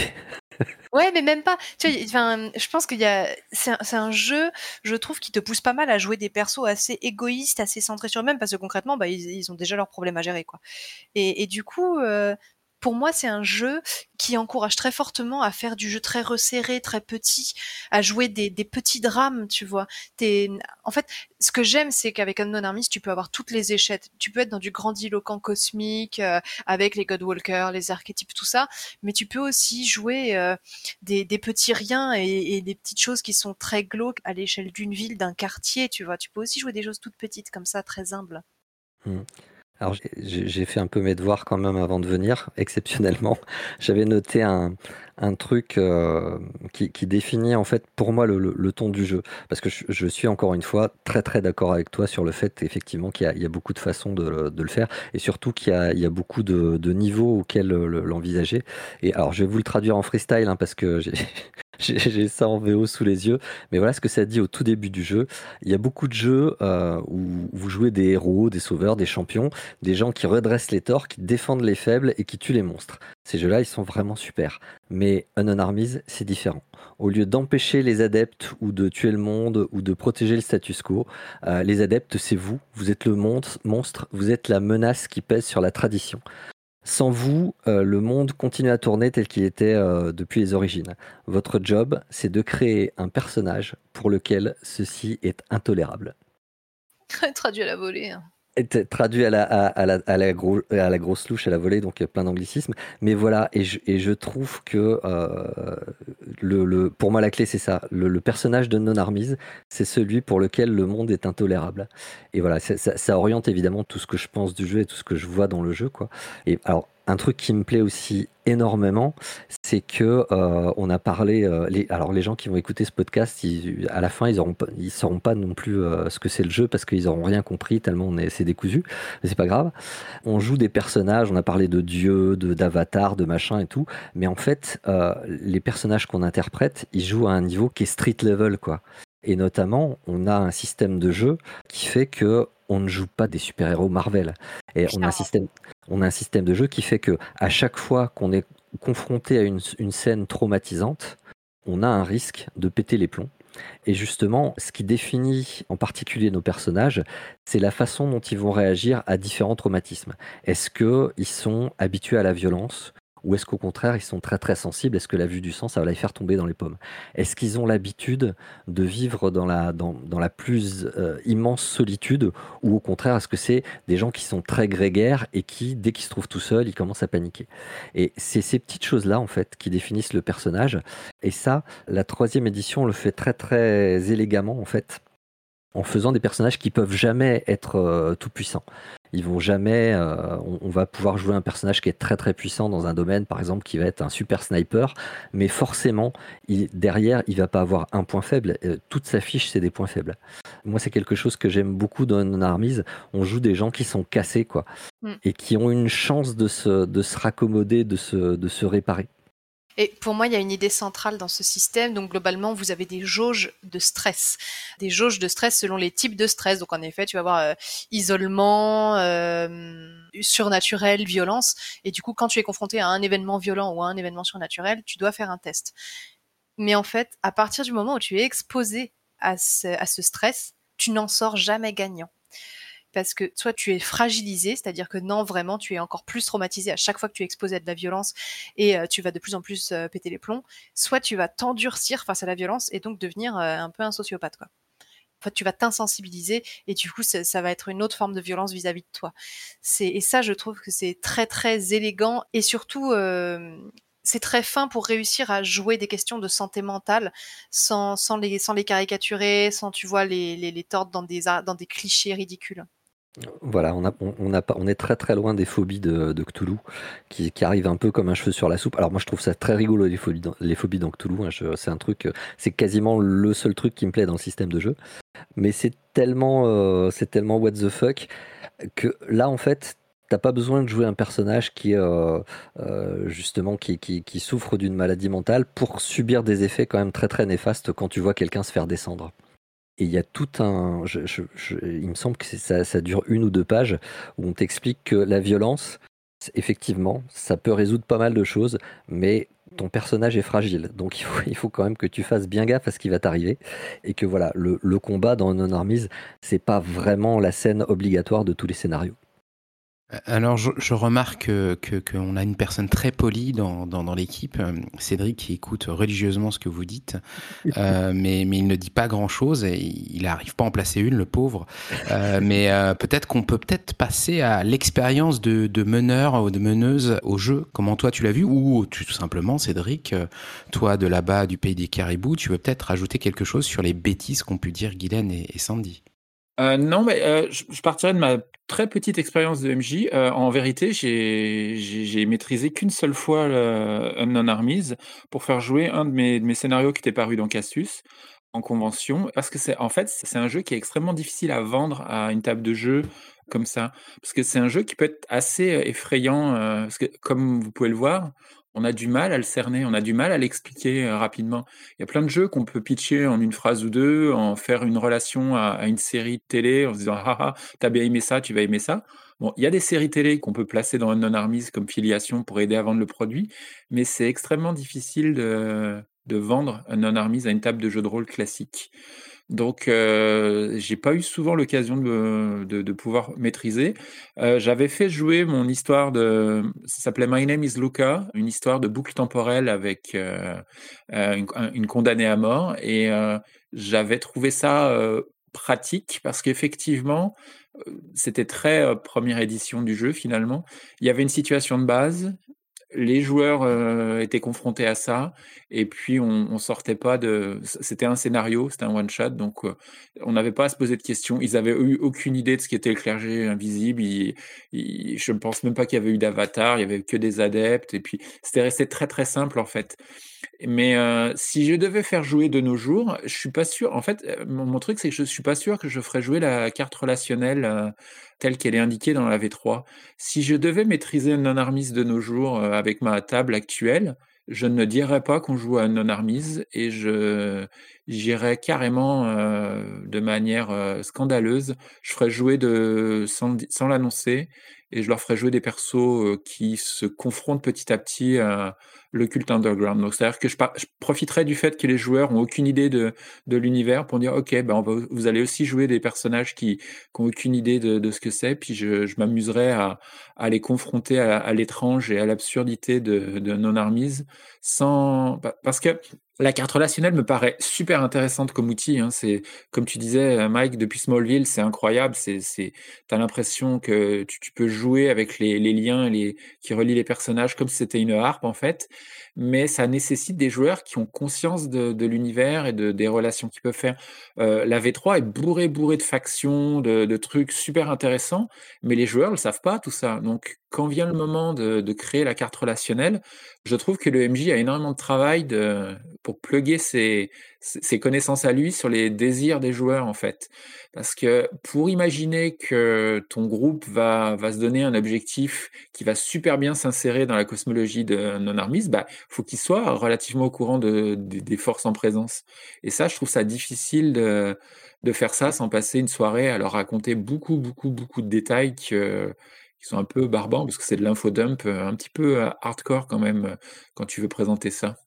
S2: ouais, mais même pas. Tu vois, je pense qu'il y a, c'est un, jeu, je trouve, qui te pousse pas mal à jouer des persos assez égoïstes, assez centrés sur eux-mêmes, parce que concrètement, bah, ils, ont déjà leurs problèmes à gérer, quoi. Et, du coup, euh, pour moi, c'est un jeu qui encourage très fortement à faire du jeu très resserré, très petit, à jouer des, petits drames, tu vois. En fait, ce que j'aime, c'est qu'avec Unknown Armies, tu peux avoir toutes les échettes. Tu peux être dans du grandiloquent cosmique, euh, avec les Godwalkers, les archétypes, tout ça, mais tu peux aussi jouer euh, des, petits riens et, des petites choses qui sont très glauques à l'échelle d'une ville, d'un quartier, tu vois. Tu peux aussi jouer des choses toutes petites comme ça, très humbles.
S3: Mmh. Alors j'ai fait un peu mes devoirs quand même avant de venir, exceptionnellement. J'avais noté un, un truc euh, qui, définit en fait pour moi le, ton du jeu. Parce que je, suis encore une fois très très d'accord avec toi sur le fait effectivement qu'il y, a beaucoup de façons de, le faire et surtout qu'il y, a beaucoup de, niveaux auxquels l'envisager. Et alors je vais vous le traduire en freestyle hein, parce que j'ai ça en VO sous les yeux. Mais voilà ce que ça dit au tout début du jeu. Il y a beaucoup de jeux euh, où vous jouez des héros, des sauveurs, des champions, des gens qui redressent les torts, qui défendent les faibles et qui tuent les monstres. Ces jeux-là, ils sont vraiment super. Mais Unknown c'est différent. Au lieu d'empêcher les adeptes ou de tuer le monde ou de protéger le status quo, euh, les adeptes, c'est vous. Vous êtes le monstre, vous êtes la menace qui pèse sur la tradition. Sans vous, euh, le monde continue à tourner tel qu'il était euh, depuis les origines. Votre job, c'est de créer un personnage pour lequel ceci est intolérable.
S2: Traduit à la volée. Hein
S3: traduit à la, grosse louche, à la volée, donc plein d'anglicismes. Mais voilà, et je, trouve que euh, pour moi, la clé, c'est ça. Le, personnage de Non Armise, c'est celui pour lequel le monde est intolérable. Et voilà, ça, ça, oriente évidemment tout ce que je pense du jeu et tout ce que je vois dans le jeu. Quoi. Et un truc qui me plaît aussi énormément, c'est que euh, on a parlé. Euh, alors les gens qui vont écouter ce podcast, à la fin, ils auront, ils sauront pas non plus euh, ce que c'est le jeu parce qu'ils auront rien compris tellement on est, c'est décousu. Mais c'est pas grave. On joue des personnages. On a parlé de dieux, de d'avatar, de machin et tout. Mais en fait, les personnages qu'on interprète, ils jouent à un niveau qui est street level, quoi. Et notamment, on a un système de jeu qui fait que on ne joue pas des super-héros Marvel. Et on a un système, de jeu qui fait que à chaque fois qu'on est confronté à une, scène traumatisante, on a un risque de péter les plombs. Et justement, ce qui définit en particulier nos personnages, c'est la façon dont ils vont réagir à différents traumatismes. Est-ce qu'ils sont habitués à la violence ou est-ce qu'au contraire, ils sont très très sensibles? Est-ce que la vue du sang, ça va les faire tomber dans les pommes? Est-ce qu'ils ont l'habitude de vivre dans la, plus euh, immense solitude Ou au contraire, est-ce que c'est des gens qui sont très grégaires et qui, dès qu'ils se trouvent tout seuls, ils commencent à paniquer? Et c'est ces petites choses-là, en fait, qui définissent le personnage. Et ça, la troisième édition le fait très très élégamment, en fait en faisant des personnages qui peuvent jamais être euh, tout puissants. Ils vont jamais. Euh, on, va pouvoir jouer un personnage qui est très très puissant dans un domaine, par exemple, qui va être un super sniper, mais forcément, derrière, il va pas avoir un point faible. Euh, toute sa fiche, c'est des points faibles. Moi, c'est quelque chose que j'aime beaucoup dans Non Armies. On joue des gens qui sont cassés, quoi, mm. et qui ont une chance de se, de se raccommoder, de se, de se réparer.
S2: Et pour moi, il y a une idée centrale dans ce système. Donc globalement, vous avez des jauges de stress, des jauges de stress selon les types de stress. Donc en effet, tu vas avoir euh, isolement, euh, surnaturel, violence. Et du coup, quand tu es confronté à un événement violent ou à un événement surnaturel, tu dois faire un test. Mais en fait, à partir du moment où tu es exposé à ce stress, tu n'en sors jamais gagnant parce que soit tu es fragilisé, c'est-à-dire que non, vraiment, tu es encore plus traumatisé à chaque fois que tu es exposé à de la violence et euh, tu vas de plus en plus euh, péter les plombs, soit tu vas t'endurcir face à la violence et donc devenir euh, un peu un sociopathe, quoi. En tu vas t'insensibiliser et du coup, ça, va être une autre forme de violence vis-à-vis de toi. et ça, je trouve que c'est très très élégant et surtout c'est très fin pour réussir à jouer des questions de santé mentale sans, les, sans les caricaturer, sans tu vois les, les, les tordre dans des, dans des clichés ridicules.
S3: Voilà, on, a, on, on est très très loin des phobies de, Cthulhu, qui, qui, arrivent un peu comme un cheveu sur la soupe. Alors moi je trouve ça très rigolo les phobies dans, Cthulhu, hein. c'est un truc, c'est quasiment le seul truc qui me plaît dans le système de jeu. Mais c'est tellement, euh, tellement what the fuck que là en fait t'as pas besoin de jouer un personnage qui euh, euh, justement qui, qui souffre d'une maladie mentale pour subir des effets quand même très très néfastes quand tu vois quelqu'un se faire descendre. Et il y a tout un. il me semble que ça, dure une ou deux pages où on t'explique que la violence, effectivement, ça peut résoudre pas mal de choses, mais ton personnage est fragile. Donc il faut, quand même que tu fasses bien gaffe à ce qui va t'arriver. Et que voilà, le, le combat dans Non Armies, c'est pas vraiment la scène obligatoire de tous les scénarios.
S1: Alors, je, remarque que qu'on a une personne très polie dans, dans, l'équipe, euh, Cédric, qui écoute religieusement ce que vous dites, euh, mais, mais il ne dit pas grand-chose et il n'arrive pas à en placer une, le pauvre. Euh, mais peut-être qu'on peut peut-être passer à l'expérience de, de meneur ou de meneuse au jeu. Comment toi tu l'as vu? Ou tout simplement, Cédric, toi de là-bas du pays des caribous, tu veux peut-être rajouter quelque chose sur les bêtises qu'ont pu dire Guylaine et, Sandy?
S4: Non, mais je, je partirais de ma très petite expérience de MJ. Euh, en vérité, j'ai maîtrisé qu'une seule fois le Unknown Armies pour faire jouer un de mes, scénarios qui était paru dans Casus en convention. Parce que c'est en fait, c'est un jeu qui est extrêmement difficile à vendre à une table de jeu comme ça. Parce que c'est un jeu qui peut être assez euh, effrayant. Euh, parce que, comme vous pouvez le voir, on a du mal à le cerner, on a du mal à l'expliquer euh, rapidement. Il y a plein de jeux qu'on peut pitcher en une phrase ou deux, en faire une relation à, une série de télé en se disant ah ah t'as bien aimé ça, tu vas aimer ça. Il y a des séries télé qu'on peut placer dans un non armies comme filiation pour aider à vendre le produit, mais c'est extrêmement difficile de, de vendre un non armies à une table de jeu de rôle classique. Donc, j'ai pas eu souvent l'occasion de, de, pouvoir maîtriser. J'avais fait jouer mon histoire de, ça s'appelait My Name is Luca, une histoire de boucle temporelle avec une, une, condamnée à mort, et j'avais trouvé ça pratique parce qu'effectivement, c'était très première édition du jeu finalement. Il y avait une situation de base, les joueurs étaient confrontés à ça, et puis on, on sortait pas de. C'était un scénario, c'était un one shot, donc on n'avait pas à se poser de questions. Ils avaient eu aucune idée de ce qu'était le clergé invisible. je ne pense même pas qu'il y avait eu d'avatar. Il y avait que des adeptes, et puis c'était resté très très simple en fait. Mais si je devais faire jouer de nos jours, je suis pas sûr. En fait, mon, truc, c'est que je suis pas sûr que je ferais jouer la carte relationnelle telle qu'elle est indiquée dans la V3. Si je devais maîtriser un non-armis de nos jours avec ma table actuelle, je ne dirais pas qu'on joue à un non-armise et je j'irais carrément de manière scandaleuse. Je ferais jouer de sans, sans l'annoncer et je leur ferais jouer des persos qui se confrontent petit à petit à le culte underground. Donc, c'est-à-dire que je, profiterai du fait que les joueurs ont aucune idée de, de l'univers pour dire, OK, ben, vous allez aussi jouer des personnages qui, qui ont aucune idée de, de ce que c'est, puis je, m'amuserai à, les confronter à, l'étrange et à l'absurdité de, de non-armise sans, parce que la carte relationnelle me paraît super intéressante comme outil. Hein. C'est comme tu disais, Mike, depuis Smallville, c'est incroyable. C'est, c'est, t'as l'impression que tu, peux jouer avec les, liens qui relient les personnages comme si c'était une harpe en fait mais ça nécessite des joueurs qui ont conscience de, l'univers et de, des relations qu'ils peuvent faire. Euh, la V3 est bourrée, bourrée de factions, de, trucs super intéressants, mais les joueurs ne le savent pas tout ça. Donc, quand vient le moment de, créer la carte relationnelle, je trouve que le MJ a énormément de travail de, pour plugger ses, ses connaissances à lui sur les désirs des joueurs, en fait. Parce que pour imaginer que ton groupe va, va se donner un objectif qui va super bien s'insérer dans la cosmologie de non-armis, bah, faut qu'il soit relativement au courant de, des forces en présence. Et ça, je trouve ça difficile de, de faire ça sans passer une soirée à leur raconter beaucoup, beaucoup, beaucoup de détails qui sont un peu barbants, parce que c'est de l'infodump un petit peu hardcore quand même quand tu veux présenter ça.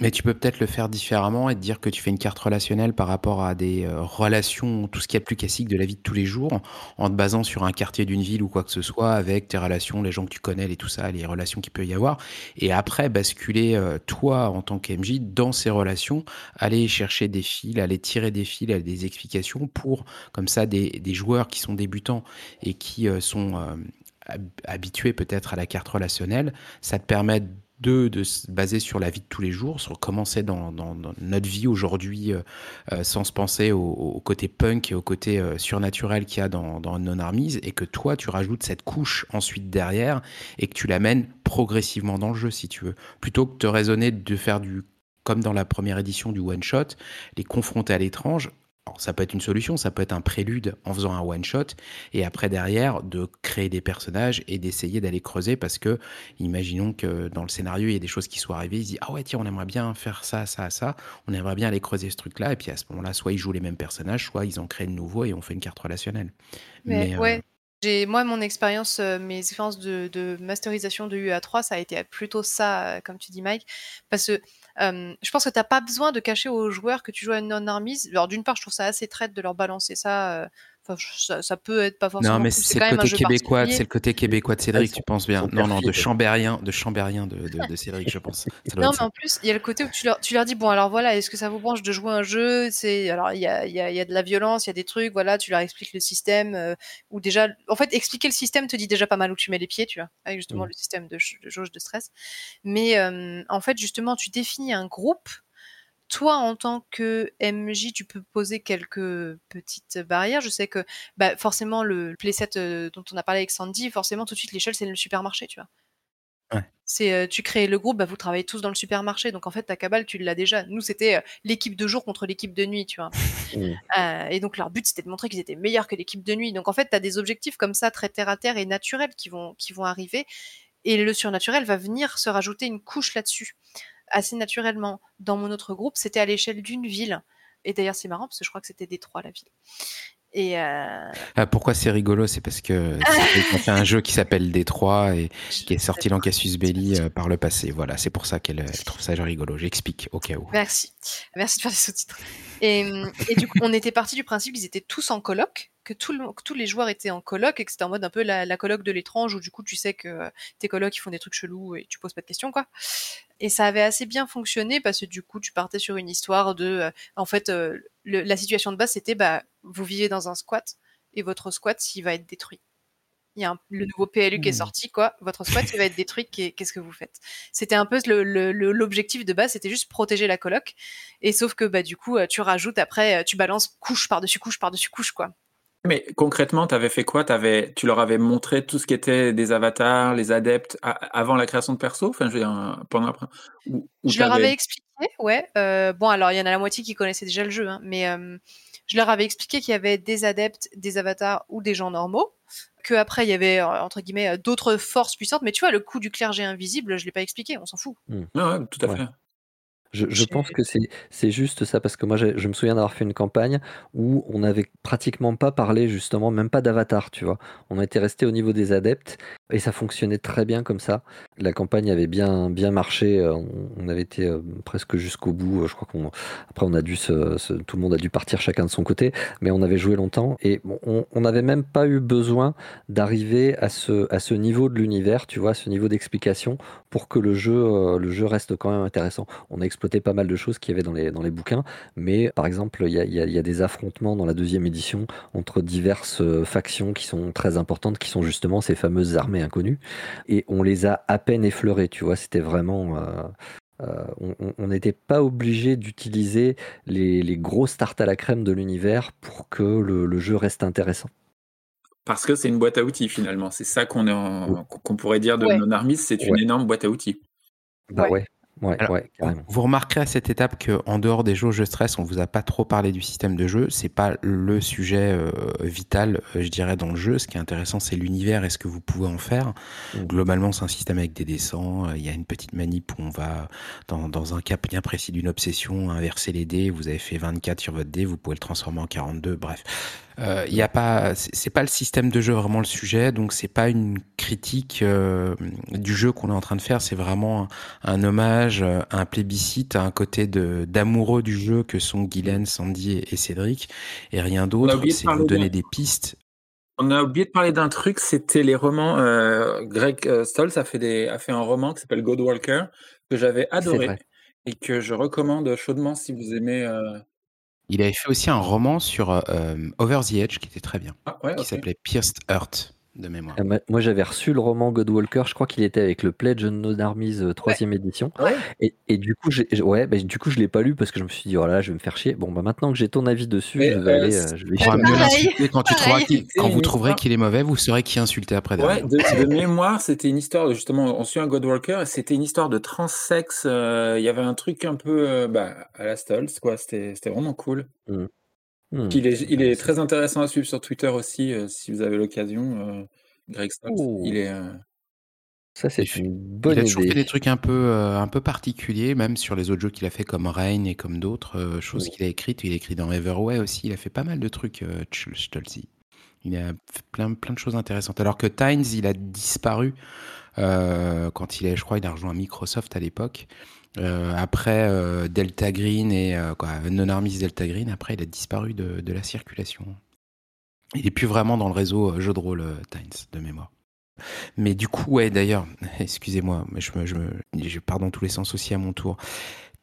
S1: Mais tu peux peut-être le faire différemment et te dire que tu fais une carte relationnelle par rapport à des euh, relations, tout ce qui est plus classique de la vie de tous les jours, en te basant sur un quartier d'une ville ou quoi que ce soit, avec tes relations, les gens que tu connais, et tout ça, les relations qu'il peut y avoir. Et après, basculer, euh, toi, en tant qu'MJ, dans ces relations, aller chercher des fils, aller tirer des fils, des explications pour, comme ça, des, des joueurs qui sont débutants et qui euh, sont habitués peut-être à la carte relationnelle, ça te permet deux, de se baser sur la vie de tous les jours, sur comment c'est dans, notre vie aujourd'hui, euh, euh, sans se penser au, côté punk et au côté euh, surnaturel qu'il y a dans, Non Armies, et que toi, tu rajoutes cette couche ensuite derrière, et que tu l'amènes progressivement dans le jeu, si tu veux. Plutôt que de te raisonner de faire du comme dans la première édition du one shot, les confronter à l'étrange, ça peut être une solution, ça peut être un prélude en faisant un one shot et après derrière de créer des personnages et d'essayer d'aller creuser parce que imaginons que dans le scénario il y a des choses qui soient arrivées, ils disent ah ouais tiens on aimerait bien faire ça ça ça, on aimerait bien aller creuser ce truc là et puis à ce moment-là soit ils jouent les mêmes personnages, soit ils en créent de nouveaux et on fait une carte relationnelle.
S2: Mais, ouais. Euh, j'ai moi mon expérience, euh, mes expériences de, masterisation de UA3, ça a été plutôt ça, euh, comme tu dis Mike, parce que je pense que tu n'as pas besoin de cacher aux joueurs que tu joues à une non-armise. Alors d'une part, je trouve ça assez traite de leur balancer ça ça, peut être pas forcément.
S1: Non, mais c'est le côté québécois, c'est le côté québécois de Cédric, tu penses bien. Non, non, de Chambérien, de Chambérien de, de, Cédric, je pense.
S2: non, mais en plus, il y a le côté où tu leur, tu leur dis bon, alors voilà, est-ce que ça vous branche de jouer un jeu? C'est alors il y a, y, a, y a de la violence, il y a des trucs, voilà, tu leur expliques le système euh, ou déjà, en fait, expliquer le système te dit déjà pas mal où tu mets les pieds, tu vois, avec justement mmh. le système de, jauge de stress. Mais euh, en fait, justement, tu définis un groupe toi, en tant que MJ, tu peux poser quelques petites barrières. Je sais que bah, forcément, le playset euh, dont on a parlé avec Sandy, forcément, tout de suite, l'échelle, c'est le supermarché, tu vois. C'est euh, tu crées le groupe, bah, vous travaillez tous dans le supermarché, donc en fait ta cabale tu l'as déjà. Nous c'était euh, l'équipe de jour contre l'équipe de nuit, tu vois. Mmh. et donc leur but c'était de montrer qu'ils étaient meilleurs que l'équipe de nuit. Donc en fait tu as des objectifs comme ça très terre à terre et naturels qui vont qui vont arriver, et le surnaturel va venir se rajouter une couche là-dessus assez naturellement. Dans mon autre groupe, c'était à l'échelle d'une ville. Et d'ailleurs, c'est marrant parce que je crois que c'était Détroit, la ville. Et euh,
S1: ah, pourquoi c'est rigolo? C'est parce que c'est un jeu qui s'appelle Détroit et qui est sorti dans Cassius Belli euh, par le passé. Voilà, c'est pour ça qu'elle trouve ça rigolo. J'explique au cas où.
S2: Merci. Merci de faire des sous-titres. Et, et, du coup, on était parti du principe qu'ils étaient tous en coloc, que, tout le, tous les joueurs étaient en coloc et que c'était en mode un peu la, la coloc de l'étrange où du coup tu sais que tes colocs ils font des trucs chelous et tu poses pas de questions quoi. Et ça avait assez bien fonctionné parce que du coup tu partais sur une histoire de, euh, en fait, le, la situation de base c'était bah vous vivez dans un squat et votre squat il va être détruit. Il y a le nouveau PLU qui est mmh. sorti, quoi. Votre squat il va être détruit. Qu'est-ce que vous faites? C'était un peu l'objectif de base, c'était juste protéger la coloc. Et sauf que bah du coup, tu rajoutes après, tu balances couche par dessus couche par dessus couche, quoi.
S4: Mais concrètement, tu avais fait quoi? Avais, Tu leur avais montré tout ce qui était des avatars, les adeptes, avant la création de perso? Enfin, je pendant après
S2: Je leur avais expliqué, ouais. Euh, bon, alors, il y en a la moitié qui connaissaient déjà le jeu, hein, mais euh, je leur avais expliqué qu'il y avait des adeptes, des avatars ou des gens normaux, qu'après, il y avait, euh, entre guillemets, d'autres forces puissantes, mais tu vois, le coup du clergé invisible, je ne l'ai pas expliqué, on s'en fout.
S4: Mmh. ouais, tout à fait.
S3: Je, pense que c'est juste ça, parce que moi, je me souviens d'avoir fait une campagne où on n'avait pratiquement pas parlé, justement, même pas d'avatar, tu vois. On était resté au niveau des adeptes et ça fonctionnait très bien comme ça. La campagne avait bien, bien marché. Euh, on, avait été euh, presque jusqu'au bout. Je crois qu'on après on a dû se, tout le monde a dû partir chacun de son côté, mais on avait joué longtemps et on n'avait même pas eu besoin d'arriver à ce, à ce niveau de l'univers, tu vois, ce niveau d'explication pour que le jeu, euh, le jeu reste quand même intéressant. On a exploité pas mal de choses qu'il y avait dans les, dans les bouquins, mais par exemple, il y a, y a, des affrontements dans la deuxième édition entre diverses factions qui sont très importantes, qui sont justement ces fameuses armées inconnus. Et on les a à peine effleurés, tu vois. C'était vraiment. Euh, euh, on n'était pas obligé d'utiliser les, les grosses tartes à la crème de l'univers pour que le, jeu reste intéressant.
S4: Parce que c'est une boîte à outils finalement. C'est ça qu'on qu'on pourrait dire de Non Armis, c'est une énorme boîte à outils.
S3: Bah ouais.
S1: Vous remarquerez à cette étape qu'en dehors des jeux de stress, on vous a pas trop parlé du système de jeu. C'est pas le sujet euh, vital, euh, je dirais, dans le jeu. Ce qui est intéressant, c'est l'univers et ce que vous pouvez en faire. Mm. Globalement, c'est un système avec des dessins. Euh, il y a une petite manip où on va, dans, dans un cas bien précis d'une obsession, inverser les dés. Vous avez fait 24 sur votre dé, vous pouvez le transformer en 42. Bref, il euh, y a pas, c'est pas le système de jeu vraiment le sujet, donc c'est pas une critique euh, du jeu qu'on est en train de faire, c'est vraiment un, hommage, euh, un plébiscite à un côté d'amoureux du jeu que sont Guylaine, Sandy et, Cédric, et rien d'autre. C'est vous donner des pistes.
S4: On a oublié de parler d'un truc, c'était les romans. Greg Stolz a fait des, a fait un roman qui s'appelle God Walker que j'avais adoré et que je recommande chaudement si vous aimez.
S1: Il avait fait aussi un roman sur euh, Over the Edge qui était très bien, ah, qui s'appelait Pierced Earth de mémoire.
S3: Euh, moi, j'avais reçu le roman Godwalker, je crois qu'il était avec le Pledge of Armies 3 édition. Et, du coup, ouais, bah, du coup, je l'ai pas lu parce que je me suis dit, oh là, je vais me faire chier. Bon, bah, maintenant que j'ai ton avis dessus, je vais aller. Euh, je vais
S1: quand, tu quand vous trouverez qu'il est mauvais, vous saurez qui insulter après.
S4: De, de, mémoire, c'était une histoire, justement, on suit un Godwalker, c'était une histoire de transsexe. Euh, il y avait un truc un peu bah, à la Stolz, quoi. C'était vraiment cool. Mmh. Hmm. Il est, il est très intéressant à suivre sur Twitter aussi, euh, si vous avez l'occasion. Euh, Greg Stoltz, il est. Euh,
S3: Ça, c'est une bonne idée.
S1: Il a toujours fait des trucs un peu, un peu particuliers, même sur les autres jeux qu'il a fait comme Rain et comme d'autres choses qu'il a écrites. Il a écrit dans Everway aussi. Il a fait pas mal de trucs, Stolzy. Il a fait plein, plein de choses intéressantes. Alors que Tynes, il a disparu quand il a, je crois, il a rejoint Microsoft à l'époque. Euh, après euh, Delta Green et euh, quoi, Non Armis Delta Green, après il a disparu de, la circulation. Il est plus vraiment dans le réseau jeu de rôle Times de mémoire. Mais du coup, ouais, d'ailleurs, excusez-moi, je, me, je, me, pars dans tous les sens aussi à mon tour.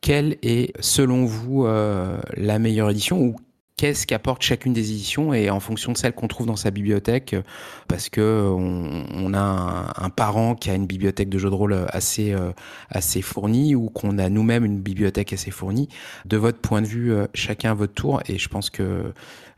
S1: Quelle est, selon vous, la meilleure édition ou qu'est-ce qu'apporte chacune des éditions et en fonction de celle qu'on trouve dans sa bibliothèque, euh, parce que on, a un, parent qui a une bibliothèque de jeux de rôle assez euh, assez fournie ou qu'on a nous-mêmes une bibliothèque assez fournie. De votre point de vue, euh, chacun à votre tour, et je pense que euh,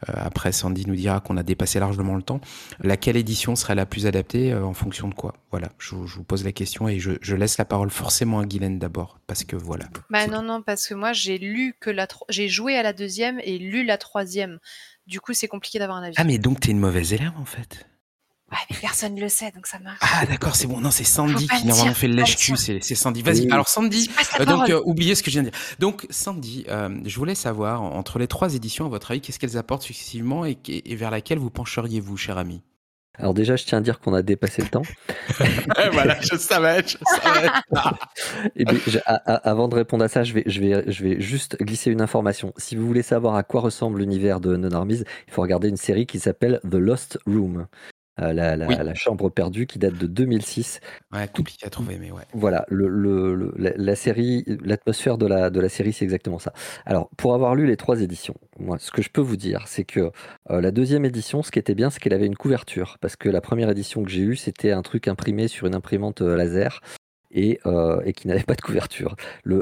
S1: après, Sandy nous dira qu'on a dépassé largement le temps. Laquelle édition serait la plus adaptée euh, en fonction de quoi? Voilà, je, vous pose la question et je, laisse la parole forcément à Guylaine d'abord, parce que voilà.
S2: Bah non, non, parce que moi j'ai lu que la j'ai joué à la deuxième et lu la troisième. Du coup, c'est compliqué d'avoir un avis.
S1: Ah, mais donc t'es une mauvaise élève en fait
S2: Ouais, mais personne ne le sait, donc ça marche.
S1: Ah, d'accord, c'est bon. Non, c'est Sandy qui normalement fait le lèche-cul. C'est, Sandy. Vas-y. Alors, Sandy, euh, donc, euh, oubliez ce que je viens de dire. Donc, Sandy, euh, je voulais savoir, entre les trois éditions, à votre avis, qu'est-ce qu'elles apportent successivement et, vers laquelle vous pencheriez-vous, cher ami?
S3: Alors déjà, je tiens à dire qu'on a dépassé le temps.
S1: voilà, je savais, je savais.
S3: et avant de répondre à ça, je vais, je, vais, je vais juste glisser une information. Si vous voulez savoir à quoi ressemble l'univers de Non Armies, il faut regarder une série qui s'appelle The Lost Room. Euh, la, chambre perdue qui date de 2006.
S1: Ouais, compliqué à trouver, mais ouais.
S3: Voilà, le, la, série, l'atmosphère de la, de la série, c'est exactement ça. Alors, pour avoir lu les trois éditions, moi, ce que je peux vous dire, c'est que euh, la deuxième édition, ce qui était bien, c'est qu'elle avait une couverture. Parce que la première édition que j'ai eue, c'était un truc imprimé sur une imprimante euh, laser et, euh, et qui n'avait pas de couverture.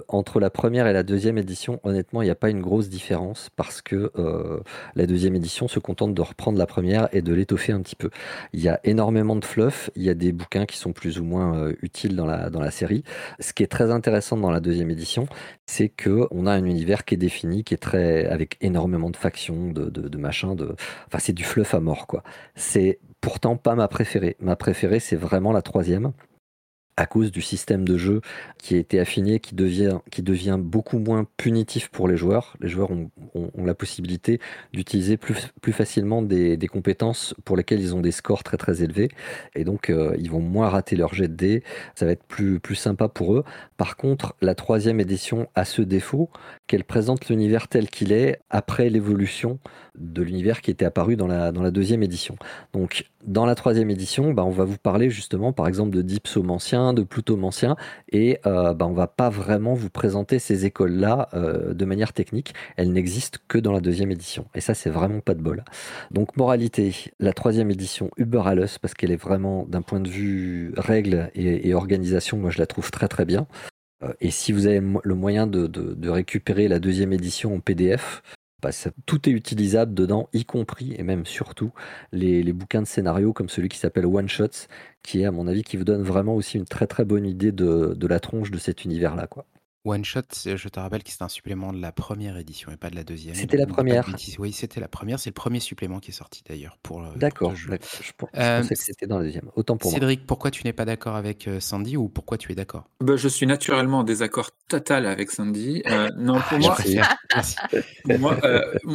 S3: Entre la première et la deuxième édition, honnêtement, il n'y a pas une grosse différence parce que euh, la deuxième édition se contente de reprendre la première et de l'étoffer un petit peu. Il y a énormément de fluff, il y a des bouquins qui sont plus ou moins euh, utiles dans la, série. Ce qui est très intéressant dans la deuxième édition, c'est que on a un univers qui est défini, qui est très avec énormément de factions, de, de, de machins, de, enfin c'est du fluff à mort quoi. C'est pourtant pas ma préférée. Ma préférée, c'est vraiment la troisième à cause du système de jeu qui a été affiné, qui devient, beaucoup moins punitif pour les joueurs. Les joueurs ont, la possibilité d'utiliser plus, plus facilement des, compétences pour lesquelles ils ont des scores très très élevés. Et donc, euh, ils vont moins rater leur jet de dés. Ça va être plus, plus sympa pour eux. Par contre, la troisième édition a ce défaut qu'elle présente l'univers tel qu'il est après l'évolution de l'univers qui était apparu dans la, deuxième édition. Donc, dans la troisième édition, bah, on va vous parler justement, par exemple, de Dipsomancien, de Plutomancien, et euh, bah, on va pas vraiment vous présenter ces écoles-là euh, de manière technique. Elles n'existent que dans la deuxième édition. Et ça, c'est vraiment pas de bol. Donc, moralité, la troisième édition, Uber Alles, parce qu'elle est vraiment, d'un point de vue règles et, organisation, moi, je la trouve très très bien. Euh, et si vous avez le moyen de, récupérer la deuxième édition en PDF, bah, tout est utilisable dedans, y compris et même surtout les, bouquins de scénario comme celui qui s'appelle One Shots, qui est à mon avis qui vous donne vraiment aussi une très très bonne idée de, la tronche de cet univers-là.
S1: One Shot, je te rappelle que c'est un supplément de la première édition et pas de la deuxième.
S3: C'était la première.
S1: Oui, c'était la première. C'est le premier supplément qui est sorti d'ailleurs pour.
S3: D'accord. Je, euh, pensais que c'était dans la deuxième. Autant pour
S1: Cédric, pourquoi tu n'es pas d'accord avec euh, Sandy ou pourquoi tu es d'accord?
S4: Bah, Je suis naturellement en désaccord total avec Sandy. Euh, non, pour moi, moi,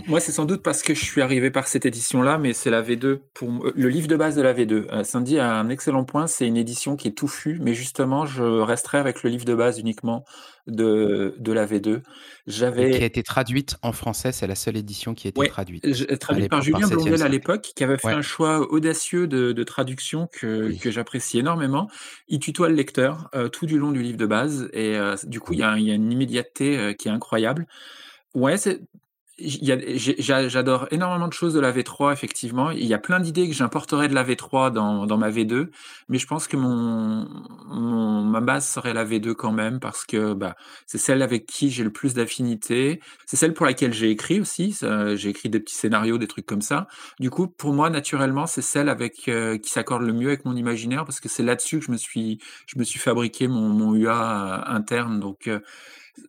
S4: moi c'est sans doute parce que je suis arrivé par cette édition-là, mais c'est la V2 pour le livre de base de la V2. Sandy a un excellent point. C'est une édition qui est touffue, mais justement, je resterai avec le livre de base uniquement de, de la V2.
S1: J'avais... Qui a été traduite en français, c'est la seule édition qui a été traduite.
S4: Traduite par Julien Blondel à l'époque, qui avait fait un choix audacieux de, de traduction que, que j'apprécie énormément. Il tutoie le lecteur euh, tout du long du livre de base, et euh, du coup, il y, a, y, a, une immédiateté euh, qui est incroyable. Ouais, c'est, J'adore énormément de choses de la V3, effectivement. Il y a plein d'idées que j'importerais de la V3 dans, ma V2, mais je pense que mon, ma base serait la V2 quand même, parce que bah, c'est celle avec qui j'ai le plus d'affinité. C'est celle pour laquelle j'ai écrit aussi. J'ai écrit des petits scénarios, des trucs comme ça. Du coup, pour moi, naturellement, c'est celle avec euh, qui s'accorde le mieux avec mon imaginaire, parce que c'est là-dessus que je me suis, je me suis fabriqué mon, UA euh, interne. Donc, euh,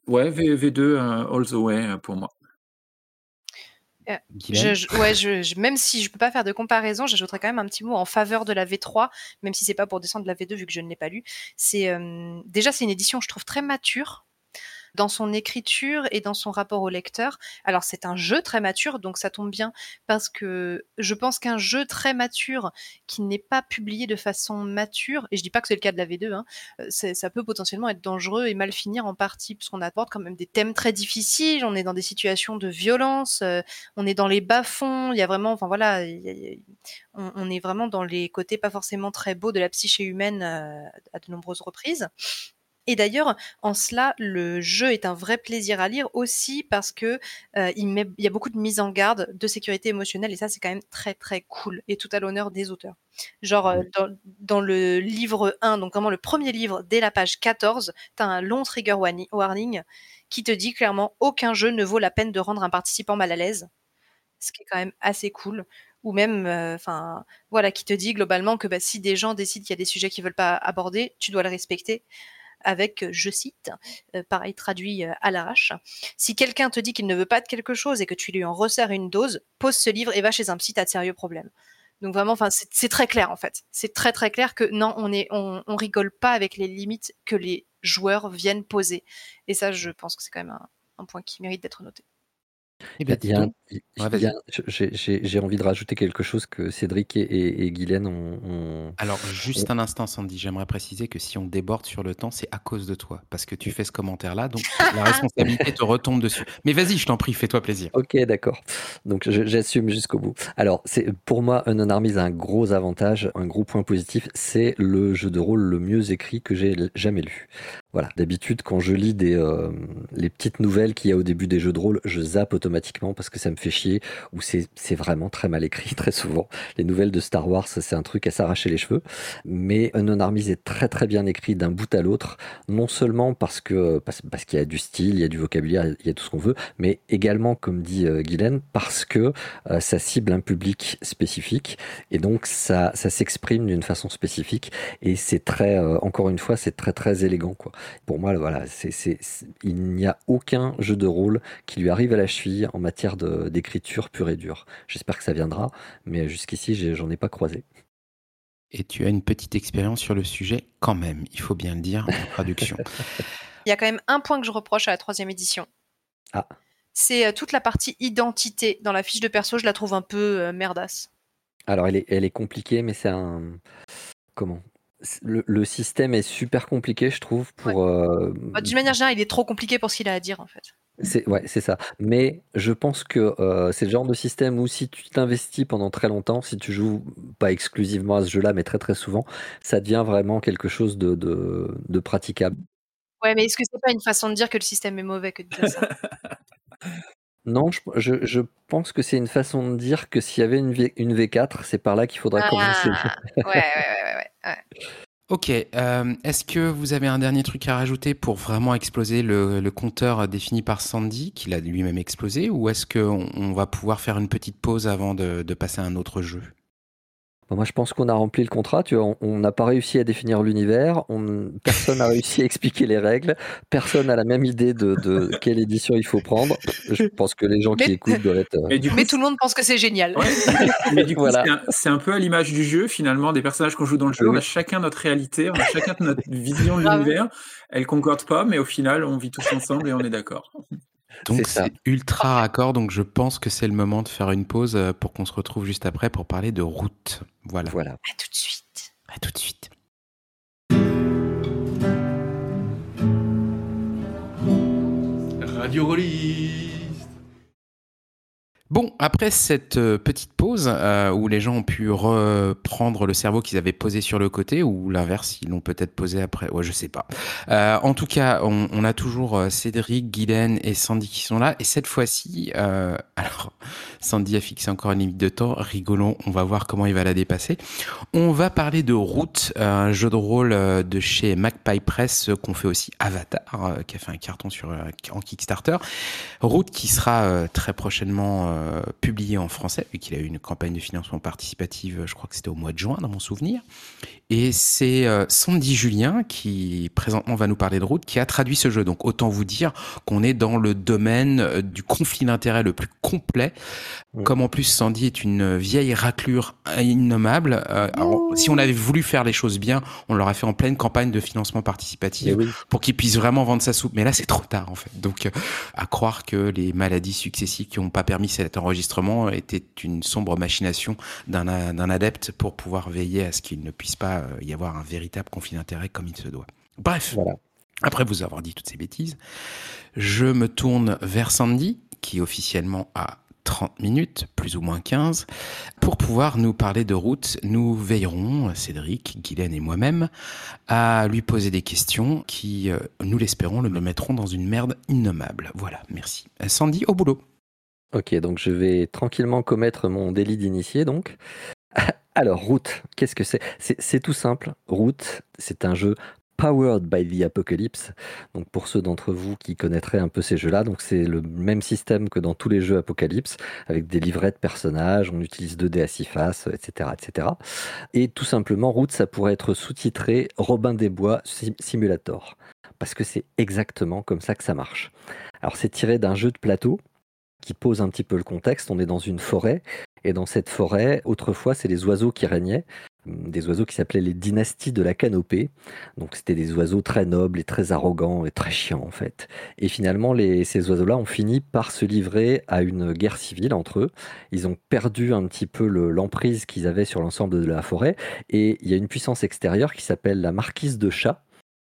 S4: ouais, v, V2 all the way pour moi.
S2: Euh, je, ouais, je, même si je peux pas faire de comparaison, j'ajouterais quand même un petit mot en faveur de la V3, même si c'est pas pour descendre de la V2 vu que je ne l'ai pas lu. C'est euh, déjà c'est une édition je trouve très mature dans son écriture et dans son rapport au lecteur. Alors c'est un jeu très mature, donc ça tombe bien parce que je pense qu'un jeu très mature qui n'est pas publié de façon mature, et je dis pas que c'est le cas de la V2, hein, euh, ça peut potentiellement être dangereux et mal finir en partie, puisqu'on apporte quand même des thèmes très difficiles, on est dans des situations de violence, euh, on est dans les bas-fonds, il y a vraiment, enfin voilà, on, est vraiment dans les côtés pas forcément très beaux de la psyché humaine euh, à de nombreuses reprises. Et d'ailleurs, en cela, le jeu est un vrai plaisir à lire aussi parce que euh, il, met, il, y a beaucoup de mise en garde de sécurité émotionnelle et ça, c'est quand même très très cool et tout à l'honneur des auteurs. Genre euh, dans, dans, le livre 1, donc vraiment le premier livre, dès la page 14, tu as un long trigger warning qui te dit clairement aucun jeu ne vaut la peine de rendre un participant mal à l'aise, ce qui est quand même assez cool. Ou même, euh, enfin, voilà, qui te dit globalement que bah, si des gens décident qu'il y a des sujets qu'ils veulent pas aborder, tu dois le respecter avec, je cite, euh, pareil traduit euh, à l'arrache, si quelqu'un te dit qu'il ne veut pas de quelque chose et que tu lui en resserres une dose, pose ce livre et va chez un psy, t'as de sérieux problèmes. Donc vraiment, enfin, c'est très clair en fait. C'est très très clair que non, on est, rigole pas avec les limites que les joueurs viennent poser. Et ça, je pense que c'est quand même un point qui mérite d'être noté.
S3: J'ai envie de rajouter quelque chose que Cédric et, et, Guylaine ont,
S1: Alors, juste un instant, Sandy, j'aimerais préciser que si on déborde sur le temps, c'est à cause de toi. Parce que tu fais ce commentaire-là, donc la responsabilité te retombe dessus. Mais vas-y, je t'en prie, fais-toi plaisir.
S3: Ok, d'accord. Donc, j'assume jusqu'au bout. Alors, pour moi, un Armies a un gros avantage, un gros point positif, c'est le jeu de rôle le mieux écrit que j'ai jamais lu. Voilà, d'habitude, quand je lis des, euh, les petites nouvelles qu'il y a au début des jeux de rôle, je zappe automatiquement parce que ça me fait chier, ou c'est vraiment très mal écrit, très souvent. Les nouvelles de Star Wars, c'est un truc à s'arracher les cheveux. Mais Unknown Armies est très très bien écrit d'un bout à l'autre, non seulement parce que parce, qu'il y a du style, il y a du vocabulaire, il y a tout ce qu'on veut, mais également, comme dit euh, Guylaine, parce que euh, ça cible un public spécifique, et donc ça, ça s'exprime d'une façon spécifique, et c'est très, euh, encore une fois, c'est très très élégant, quoi. Pour moi, voilà, c'est, il n'y a aucun jeu de rôle qui lui arrive à la cheville en matière d'écriture pure et dure. J'espère que ça viendra, mais jusqu'ici, j'en ai pas croisé.
S1: Et tu as une petite expérience sur le sujet quand même, il faut bien le dire en traduction.
S2: il y a quand même un point que je reproche à la troisième édition.
S3: Ah.
S2: C'est euh, toute la partie identité dans la fiche de perso, je la trouve un peu euh, merdasse.
S3: Alors elle est, elle est compliquée, mais c'est un comment? Le, système est super compliqué, je trouve. Pour euh,
S2: bah, d'une manière générale, il est trop compliqué pour ce qu'il a à dire, en fait.
S3: C'est ouais, c'est ça. Mais je pense que euh, c'est le genre de système où si tu t'investis pendant très longtemps, si tu joues pas exclusivement à ce jeu-là, mais très très souvent, ça devient vraiment quelque chose de, de, praticable.
S2: Ouais, mais est-ce que c'est pas une façon de dire que le système est mauvais que de dire ça?
S3: Non, je, je, pense que c'est une façon de dire que s'il y avait une, v, une V4, c'est par là qu'il faudrait commencer.
S2: Ah, ouais, ouais, ouais, ouais,
S1: Ok, euh, est-ce que vous avez un dernier truc à rajouter pour vraiment exploser le, le compteur défini par Sandy, qu'il a lui-même explosé, ou est-ce qu'on on va pouvoir faire une petite pause avant de, de passer à un autre jeu?
S3: Moi, je pense qu'on a rempli le contrat. Tu vois, on n'a pas réussi à définir l'univers. personne n'a réussi à expliquer les règles. Personne n'a la même idée de, quelle édition il faut prendre. Je pense que les gens qui écoutent doivent être.
S2: Mais, tout le monde pense que c'est génial.
S4: mais du coup, c'est un, peu à l'image du jeu, finalement, des personnages qu'on joue dans le jeu. On a chacun notre réalité, on a chacun notre vision de l'univers. Elle concorde pas, mais au final, on vit tous ensemble et on est d'accord.
S1: Donc c'est ultra raccord, donc je pense que c'est le moment de faire une pause euh, pour qu'on se retrouve juste après pour parler de route. Voilà.
S3: Voilà.
S2: À tout de suite.
S1: À tout de suite. Radio Rolly. Bon, après cette euh, petite pause euh, où les gens ont pu reprendre le cerveau qu'ils avaient posé sur le côté, ou l'inverse, ils l'ont peut-être posé après, ouais, je sais pas. Euh, en tout cas, on, a toujours Cédric, Guylaine et Sandy qui sont là, et cette fois-ci, alors Sandy a fixé encore une limite de temps, rigolons, on va voir comment il va la dépasser. On va parler de Route, un jeu de rôle de chez Magpie Press qu'on fait aussi Avatar, qui a fait un carton sur en Kickstarter. Route qui sera très prochainement euh, publié en français, vu qu'il a eu une campagne de financement participative, je crois que c'était au mois de juin, dans mon souvenir. Et c'est euh, Sandy Julien qui présentement va nous parler de route, qui a traduit ce jeu. Donc autant vous dire qu'on est dans le domaine euh, du conflit d'intérêts le plus complet. Comme en plus Sandy est une vieille raclure innommable, si on avait voulu faire les choses bien, on l'aurait fait en pleine campagne de financement participatif eh pour qu'il puisse vraiment vendre sa soupe. Mais là, c'est trop tard en fait. Donc à croire que les maladies successives qui n'ont pas permis cet enregistrement était une sombre machination d'un adepte pour pouvoir veiller à ce qu'il ne puisse pas euh, y avoir un véritable conflit d'intérêt comme il se doit. Bref, après vous avoir dit toutes ces bêtises, je me tourne vers Sandy, qui officiellement a 30 minutes, plus ou moins 15, pour pouvoir nous parler de route. Nous veillerons, Cédric, Guylaine et moi-même, à lui poser des questions qui, euh, nous l'espérons, le mettront dans une merde innommable. Voilà, merci. Sandy, au boulot.
S3: Ok, donc je vais tranquillement commettre mon délit d'initié, donc. Alors, Route, qu'est-ce que c'est? C'est tout simple. Route, c'est un jeu Powered by the Apocalypse. Donc pour ceux d'entre vous qui connaîtraient un peu ces jeux-là, donc c'est le même système que dans tous les jeux Apocalypse, avec des livrets de personnages, on utilise 2D à 6 faces, etc., etc. Et tout simplement, Route, ça pourrait être sous-titré Robin des Bois Simulator, parce que c'est exactement comme ça que ça marche. Alors c'est tiré d'un jeu de plateau qui pose un petit peu le contexte. On est dans une forêt Et dans cette forêt, autrefois, c'est les oiseaux qui régnaient des oiseaux qui s'appelaient les dynasties de la canopée. Donc c'était des oiseaux très nobles et très arrogants et très chiants en fait. Et finalement, ces oiseaux-là ont fini par se livrer à une guerre civile entre eux. Ils ont perdu un petit peu l'emprise qu'ils avaient sur l'ensemble de la forêt. Et il y a une puissance extérieure qui s'appelle la marquise de chat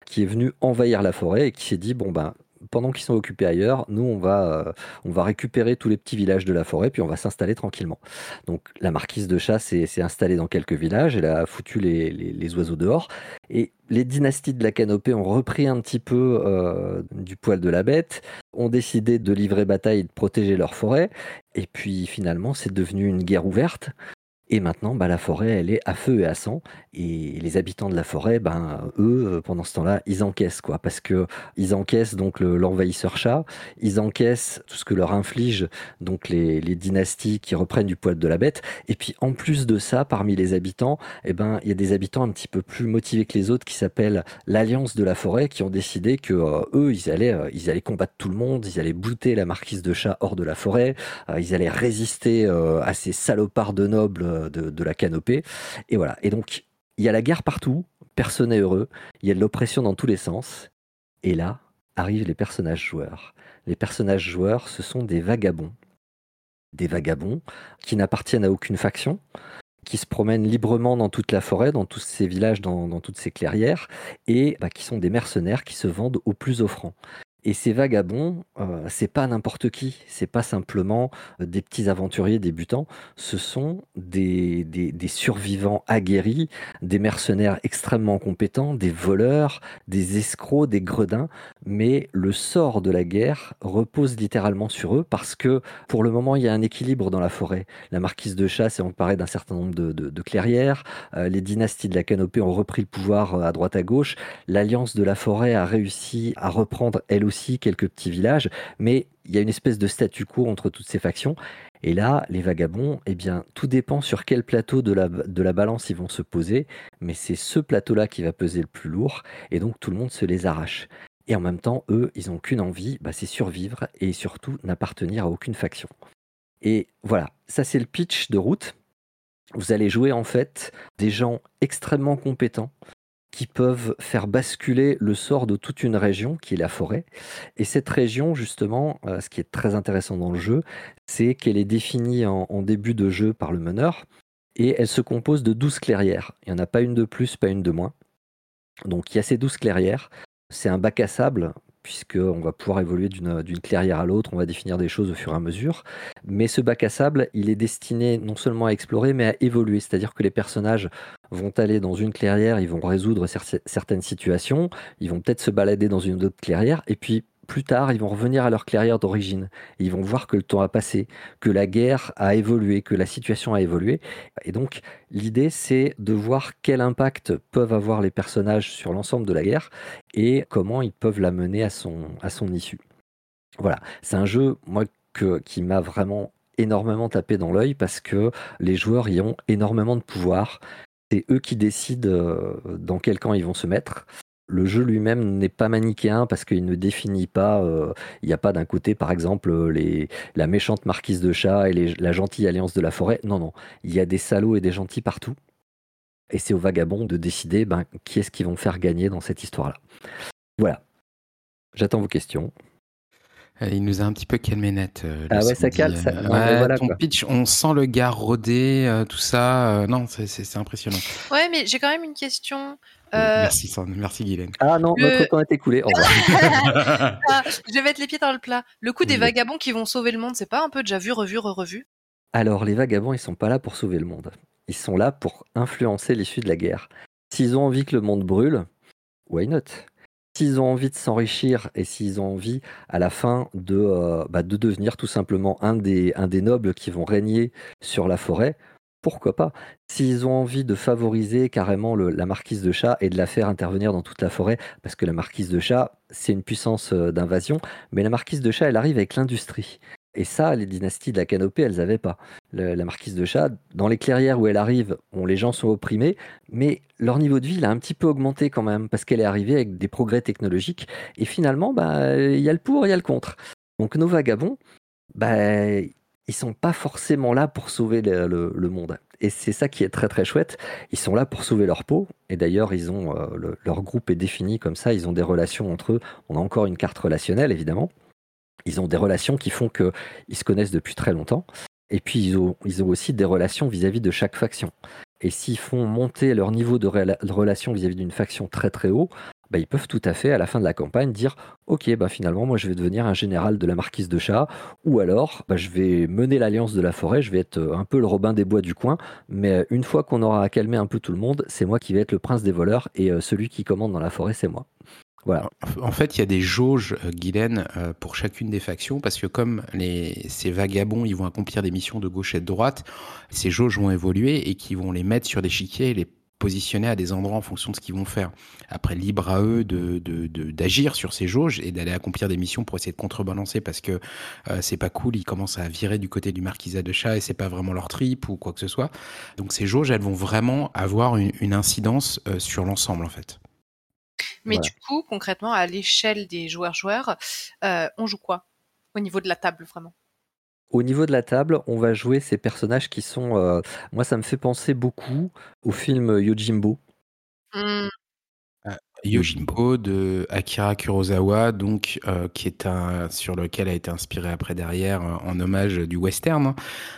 S3: qui est venue envahir la forêt et qui s'est dit bon ben pendant qu'ils sont occupés ailleurs, nous, on va, euh, on va récupérer tous les petits villages de la forêt, puis on va s'installer tranquillement. Donc la marquise de chasse s'est installée dans quelques villages, elle a foutu les, oiseaux dehors, et les dynasties de la canopée ont repris un petit peu euh, du poil de la bête, ont décidé de livrer bataille et de protéger leur forêt, et puis finalement c'est devenu une guerre ouverte et maintenant, bah, la forêt, elle est à feu et à sang. Et les habitants de la forêt, ben, eux, euh, pendant ce temps-là, ils encaissent, quoi. Parce que ils encaissent donc l'envahisseur chat, ils encaissent tout ce que leur inflige donc les, dynasties qui reprennent du poil de la bête. Et puis, en plus de ça, parmi les habitants, eh ben, il y a des habitants un petit peu plus motivés que les autres qui s'appellent l'Alliance de la forêt, qui ont décidé que euh, eux, ils allaient, euh, ils allaient combattre tout le monde, ils allaient bouter la marquise de chat hors de la forêt, ils allaient résister à ces salopards de nobles de, la canopée. Et voilà. Et donc, il y a la guerre partout, personne n'est heureux, il y a de l'oppression dans tous les sens. Et là, arrivent les personnages joueurs. Les personnages joueurs, ce sont des vagabonds. Des vagabonds qui n'appartiennent à aucune faction, qui se promènent librement dans toute la forêt, dans tous ces villages, dans, toutes ces clairières, et bah, qui sont des mercenaires qui se vendent au plus offrant. Et ces vagabonds, euh, c'est pas n'importe qui, c'est pas simplement euh, des petits aventuriers débutants, ce sont des, des, survivants aguerris, des mercenaires extrêmement compétents, des voleurs, des escrocs, des gredins, mais le sort de la guerre repose littéralement sur eux parce que pour le moment il y a un équilibre dans la forêt. La marquise de chasse est emparée d'un certain nombre de, clairières, euh, les dynasties de la canopée ont repris le pouvoir à droite à gauche, l'alliance de la forêt a réussi à reprendre elle aussi quelques petits villages, mais il y a une espèce de statu quo entre toutes ces factions. Et là, les vagabonds, eh bien, tout dépend sur quel plateau de la, balance ils vont se poser, mais c'est ce plateau-là qui va peser le plus lourd, et donc tout le monde se les arrache. Et en même temps, eux, ils n'ont qu'une envie, bah, c'est survivre et surtout n'appartenir à aucune faction. Et voilà, ça c'est le pitch de route. Vous allez jouer en fait des gens extrêmement compétents qui peuvent faire basculer le sort de toute une région, qui est la forêt. Et cette région, justement, euh, ce qui est très intéressant dans le jeu, c'est qu'elle est définie en, début de jeu par le meneur, et elle se compose de 12 clairières. Il n'y en a pas une de plus, pas une de moins. Donc il y a ces 12 clairières. C'est un bac à sable puisqu'on va pouvoir évoluer d'une clairière à l'autre, on va définir des choses au fur et à mesure. Mais ce bac à sable, il est destiné non seulement à explorer, mais à évoluer. C'est-à-dire que les personnages vont aller dans une clairière, ils vont résoudre certaines situations, ils vont peut-être se balader dans une autre clairière, et puis plus tard, ils vont revenir à leur clairière d'origine. Ils vont voir que le temps a passé, que la guerre a évolué, que la situation a évolué. Et donc, l'idée, c'est de voir quel impact peuvent avoir les personnages sur l'ensemble de la guerre et comment ils peuvent la mener à son, issue. Voilà, c'est un jeu, moi, qui m'a vraiment énormément tapé dans l'œil parce que les joueurs y ont énormément de pouvoir. C'est eux qui décident euh, dans quel camp ils vont se mettre le jeu lui-même n'est pas manichéen parce qu'il ne définit pas, euh, il n'y a pas d'un côté par exemple les, la méchante marquise de chat et la gentille alliance de la forêt. Non, non, il y a des salauds et des gentils partout. Et c'est aux vagabonds de décider ben, qui est-ce qu'ils vont faire gagner dans cette histoire-là. Voilà. J'attends vos questions.
S1: Euh, il nous a un petit peu calmé net.
S3: Euh, ah ouais, ça calme. Ça...
S1: Ouais, ton pitch, on sent le gars rodé, tout ça. non, c'est impressionnant.
S2: Ouais, mais j'ai quand même une question.
S1: Euh, merci, merci Guylaine.
S3: Ah non, notre temps est écoulé. Au revoir.
S2: Je vais mettre les pieds dans le plat. Le coup des vagabonds qui vont sauver le monde, c'est pas un peu déjà vu, revu, revu
S3: Alors, les vagabonds, ils sont pas là pour sauver le monde. Ils sont là pour influencer l'issue de la guerre. S'ils ont envie que le monde brûle, why not? S'ils ont envie de s'enrichir et s'ils ont envie à la fin de, euh, bah, de devenir tout simplement un des, un des nobles qui vont régner sur la forêt, pourquoi pas S'ils ont envie de favoriser carrément la marquise de chat et de la faire intervenir dans toute la forêt, parce que la marquise de chat, c'est une puissance euh, d'invasion, mais la marquise de chat, elle arrive avec l'industrie. Et ça, les dynasties de la canopée, elles n'avaient pas. la marquise de chat, dans les clairières où elle arrive, les gens sont opprimés, mais leur niveau de vie, il a un petit peu augmenté quand même, parce qu'elle est arrivée avec des progrès technologiques. Et finalement, bah, il y a le pour, il y a le contre. Donc nos vagabonds, bah, ils sont pas forcément là pour sauver le, monde. Et c'est ça qui est très très chouette. Ils sont là pour sauver leur peau. Et d'ailleurs, euh, leur groupe est défini comme ça. Ils ont des relations entre eux. On a encore une carte relationnelle, évidemment. Ils ont des relations qui font qu'ils se connaissent depuis très longtemps. Et puis, ils ont, ils ont aussi des relations vis-à-vis de chaque faction. Et s'ils font monter leur niveau de, relation vis-à-vis d'une faction très très haut, bah, ils peuvent tout à fait, à la fin de la campagne, dire Ok, bah, finalement, moi je vais devenir un général de la marquise de chat, ou alors bah, je vais mener l'alliance de la forêt, je vais être euh, un peu le Robin des Bois du coin, mais une fois qu'on aura calmé un peu tout le monde, c'est moi qui vais être le prince des voleurs, et euh, celui qui commande dans la forêt, c'est moi.
S1: En fait, il y a des jauges, euh, Guylaine, euh, pour chacune des factions, parce que comme ces vagabonds, ils vont accomplir des missions de gauche et de droite, ces jauges vont évoluer et qui vont les mettre sur des chiquiers et les positionner à des endroits en fonction de ce qu'ils vont faire. Après, libre à eux de, d'agir sur ces jauges et d'aller accomplir des missions pour essayer de contrebalancer parce que euh, c'est pas cool, ils commencent à virer du côté du marquisat de chat et c'est pas vraiment leur trip ou quoi que ce soit. Donc ces jauges, elles vont vraiment avoir une, incidence sur l'ensemble en fait.
S2: Mais du coup, concrètement, à l'échelle des joueurs-joueurs, euh, on joue quoi au niveau de la table vraiment?
S3: Au niveau de la table, on va jouer ces personnages qui sont. Euh, moi, ça me fait penser beaucoup au film Yojimbo.
S2: Mmh.
S1: Yojimbo de Akira Kurosawa, donc euh, qui est un sur lequel a été inspiré après derrière euh, en hommage du western. Hein.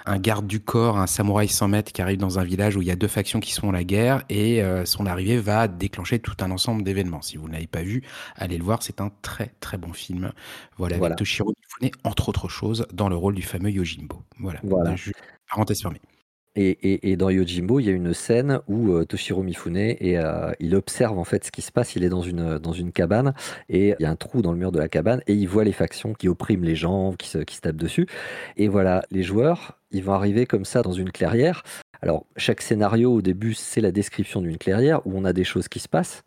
S1: Un garde du corps, un samouraï sans mètres qui arrive dans un village où il y a deux factions qui sont la guerre et euh, son arrivée va déclencher tout un ensemble d'événements. Si vous ne l'avez pas vu, allez le voir, c'est un très très bon film. Voilà, avec Toshiro Mifune entre autres choses dans le rôle du fameux Yojimbo. Voilà. voilà. parenthèse fermée.
S3: Et, dans Yojimbo, il y a une scène où euh, Toshiro Mifune euh, il observe en fait ce qui se passe. Il est dans une dans une cabane et il y a un trou dans le mur de la cabane et il voit les factions qui oppriment les gens, qui se, qui se tapent dessus. Et voilà, les joueurs, ils vont arriver comme ça dans une clairière. Alors chaque scénario au début, c'est la description d'une clairière où on a des choses qui se passent.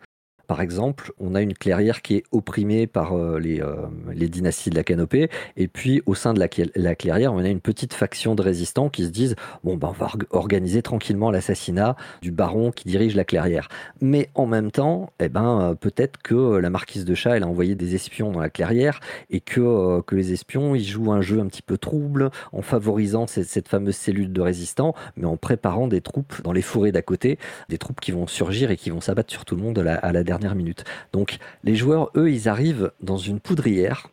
S3: Par exemple, on a une clairière qui est opprimée par euh, euh, les, dynasties de la canopée, et puis au sein de la, clairière, on a une petite faction de résistants qui se disent bon ben on va organiser tranquillement l'assassinat du baron qui dirige la clairière. Mais en même temps, eh ben euh, peut-être que la marquise de Chat elle a envoyé des espions dans la clairière et que que les espions ils jouent un jeu un petit peu trouble en favorisant cette, cette fameuse cellule de résistants, mais en préparant des troupes dans les forêts d'à côté, des troupes qui vont surgir et qui vont s'abattre sur tout le monde à la dernière dernière minute. Donc les joueurs, eux, ils arrivent dans une poudrière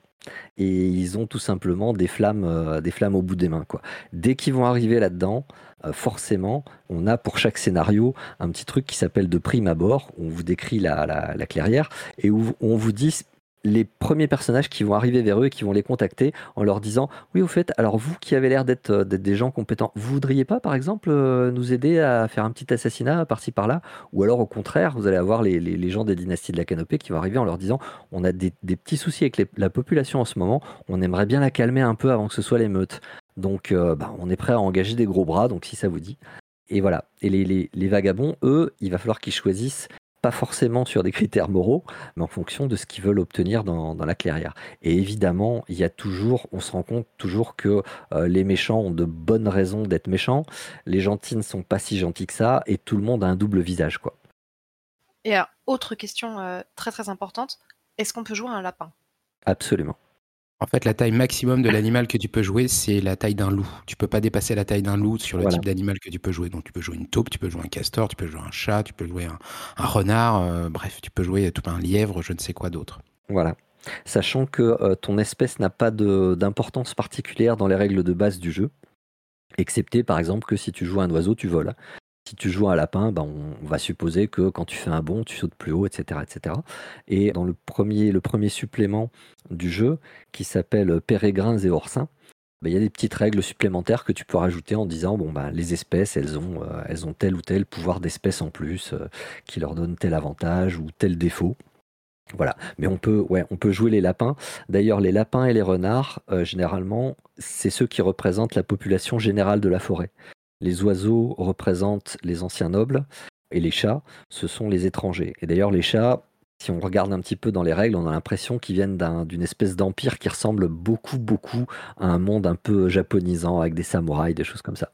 S3: et ils ont tout simplement des flammes, euh, des flammes au bout des mains. Quoi. Dès qu'ils vont arriver là-dedans, euh, forcément, on a pour chaque scénario un petit truc qui s'appelle de prime abord. On vous décrit la, la clairière et où on vous dit les premiers personnages qui vont arriver vers eux et qui vont les contacter en leur disant oui au fait alors vous qui avez l'air d'être euh, des gens compétents vous voudriez pas par exemple euh, nous aider à faire un petit assassinat par-ci par-là? Ou alors au contraire vous allez avoir les, les, gens des dynasties de la canopée qui vont arriver en leur disant on a des, petits soucis avec la population en ce moment on aimerait bien la calmer un peu avant que ce soit l'émeute. Donc euh, bah, on est prêt à engager des gros bras donc si ça vous dit. Et voilà. Et les, les, vagabonds, eux, il va falloir qu'ils choisissent pas forcément sur des critères moraux, mais en fonction de ce qu'ils veulent obtenir dans, la clairière. Et évidemment, il y a toujours, on se rend compte toujours que euh, les méchants ont de bonnes raisons d'être méchants, les gentils ne sont pas si gentils que ça, et tout le monde a un double visage, quoi.
S2: Et autre question euh, très très importante, est-ce qu'on peut jouer à un lapin?
S3: Absolument.
S1: En fait, la taille maximum de l'animal que tu peux jouer, c'est la taille d'un loup. Tu peux pas dépasser la taille d'un loup sur le type d'animal que tu peux jouer. Donc, tu peux jouer une taupe, tu peux jouer un castor, tu peux jouer un chat, tu peux jouer un, renard. Euh, bref, tu peux jouer tout un lièvre, je ne sais quoi d'autre.
S3: Voilà. Sachant que euh, ton espèce n'a pas d'importance particulière dans les règles de base du jeu, excepté par exemple que si tu joues un oiseau, tu voles. Si tu joues un lapin, ben on, va supposer que quand tu fais un bond, tu sautes plus haut, etc. etc. Et dans le premier, le premier supplément du jeu, qui s'appelle Pérégrins et Orsins, ben, il y a des petites règles supplémentaires que tu peux rajouter en disant bon ben les espèces elles ont euh, elles ont tel ou tel pouvoir d'espèce en plus euh, qui leur donne tel avantage ou tel défaut. Voilà, mais on peut, on peut jouer les lapins. D'ailleurs, les lapins et les renards, euh, généralement, c'est ceux qui représentent la population générale de la forêt. Les oiseaux représentent les anciens nobles et les chats, ce sont les étrangers. Et d'ailleurs, les chats, si on regarde un petit peu dans les règles, on a l'impression qu'ils viennent d'une espèce d'empire qui ressemble beaucoup, beaucoup à un monde un peu japonisant avec des samouraïs, des choses comme ça.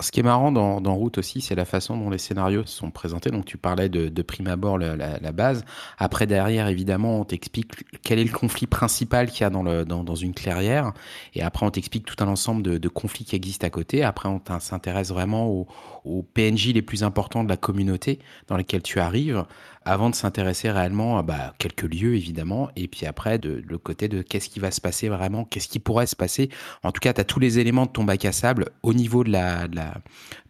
S1: Ce qui est marrant dans, Route aussi, c'est la façon dont les scénarios sont présentés. Donc, tu parlais de, prime abord la, base. Après, derrière, évidemment, on t'explique quel est le conflit principal qu'il y a dans, une clairière. Et après, on t'explique tout un ensemble de, conflits qui existent à côté. Après, on s'intéresse vraiment aux, PNJ les plus importants de la communauté dans lesquels tu arrives avant de s'intéresser réellement à bah, quelques lieux évidemment, et puis après de, le côté de qu'est-ce qui va se passer vraiment, qu'est-ce qui pourrait se passer. En tout cas, tu as tous les éléments de ton bac à sable au niveau de la, de la,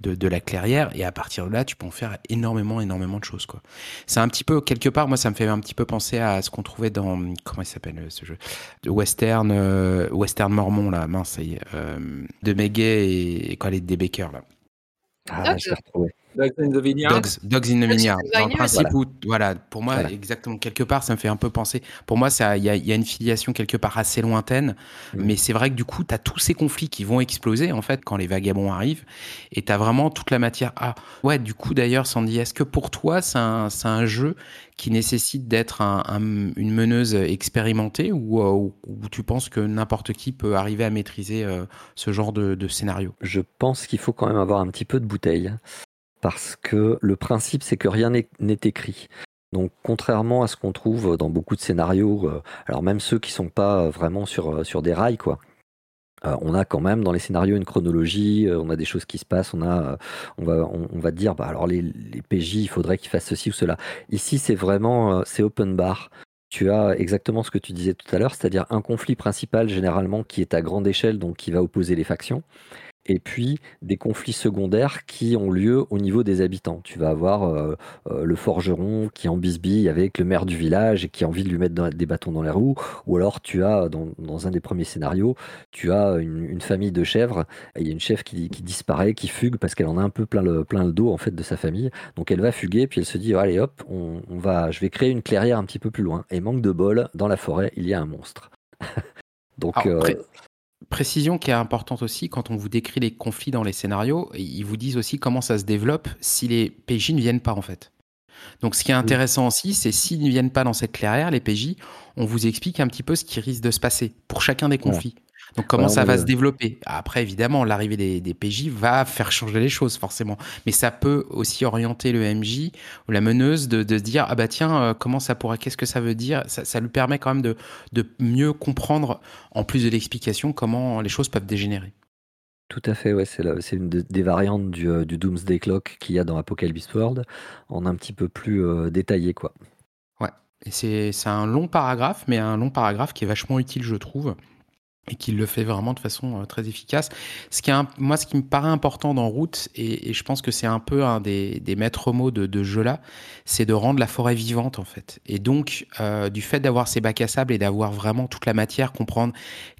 S1: de, la clairière, et à partir de là, tu peux en faire énormément, énormément de choses. quoi. C'est un petit peu, quelque part, moi, ça me fait un petit peu penser à ce qu'on trouvait dans, comment il s'appelle euh, ce jeu? De Western, euh, Western Mormon, là, mince, ça y est, euh, de Meguet et, et quoi, les des Baker, là.
S3: Ah, je l'ai retrouvé.
S4: Dogs in the Vineyard.
S1: Dogs, in the Vineyard. Dans le principe voilà. pour moi, exactement, quelque part, ça me fait un peu penser. Pour moi, il y a, y a, une filiation quelque part assez lointaine, mm. mais c'est vrai que du coup, tu as tous ces conflits qui vont exploser, en fait, quand les vagabonds arrivent, et tu as vraiment toute la matière. Ah, ouais, du coup, d'ailleurs, Sandy, est-ce que pour toi, c'est un, un, jeu qui nécessite d'être un, une meneuse expérimentée ou, euh, ou, tu penses que n'importe qui peut arriver à maîtriser euh, ce genre de, de scénario?
S3: Je pense qu'il faut quand même avoir un petit peu de bouteille parce que le principe, c'est que rien n'est écrit. Donc, contrairement à ce qu'on trouve dans beaucoup de scénarios, euh, alors même ceux qui sont pas vraiment sur, euh, des rails, quoi. Euh, on a quand même dans les scénarios une chronologie, on a des choses qui se passent, on va, on, dire, bah alors les, les PJ, il faudrait qu'ils fassent ceci ou cela. Ici, c'est vraiment, c'est open bar. Tu as exactement ce que tu disais tout à l'heure, c'est-à-dire un conflit principal généralement qui est à grande échelle, donc qui va opposer les factions et puis des conflits secondaires qui ont lieu au niveau des habitants. Tu vas avoir euh, euh, le forgeron qui en bisbille avec le maire du village et qui a envie de lui mettre des bâtons dans les roues, ou alors tu as, dans, un des premiers scénarios, tu as une, famille de chèvres, et il y a une chèvre qui, disparaît, qui fugue parce qu'elle en a un peu plein le, plein le dos en fait de sa famille, donc elle va fuguer, puis elle se dit, allez hop, on, va, je vais créer une clairière un petit peu plus loin, et manque de bol, dans la forêt, il y a un monstre. donc... Euh,
S1: précision qui est importante aussi, quand on vous décrit les conflits dans les scénarios, ils vous disent aussi comment ça se développe si les PJ ne viennent pas en fait. Donc ce qui est intéressant aussi, c'est s'ils ne viennent pas dans cette clairière, les PJ, on vous explique un petit peu ce qui risque de se passer pour chacun des conflits. Donc comment ça va se développer? Après, évidemment, l'arrivée des, PJ va faire changer les choses, forcément. Mais ça peut aussi orienter le MJ ou la meneuse de, se dire, ah bah tiens, euh, comment ça pourrait, qu'est-ce que ça veut dire? Ça, lui permet quand même de, de mieux comprendre, en plus de l'explication, comment les choses peuvent dégénérer.
S3: Tout à fait, ouais, c'est une des variantes du, euh, du Doomsday Clock qu'il y a dans Apocalypse World, en un petit peu plus euh, détaillé, quoi.
S1: Ouais, et c'est un long paragraphe, mais un long paragraphe qui est vachement utile, je trouve et qu'il le fait vraiment de façon euh, très efficace. Ce qui est moi, ce qui me paraît important dans Route, et, je pense que c'est un peu un des, maîtres mots de, de jeu-là, c'est de rendre la forêt vivante en fait. Et donc, euh, du fait d'avoir ces bacs à sable et d'avoir vraiment toute la matière, comprendre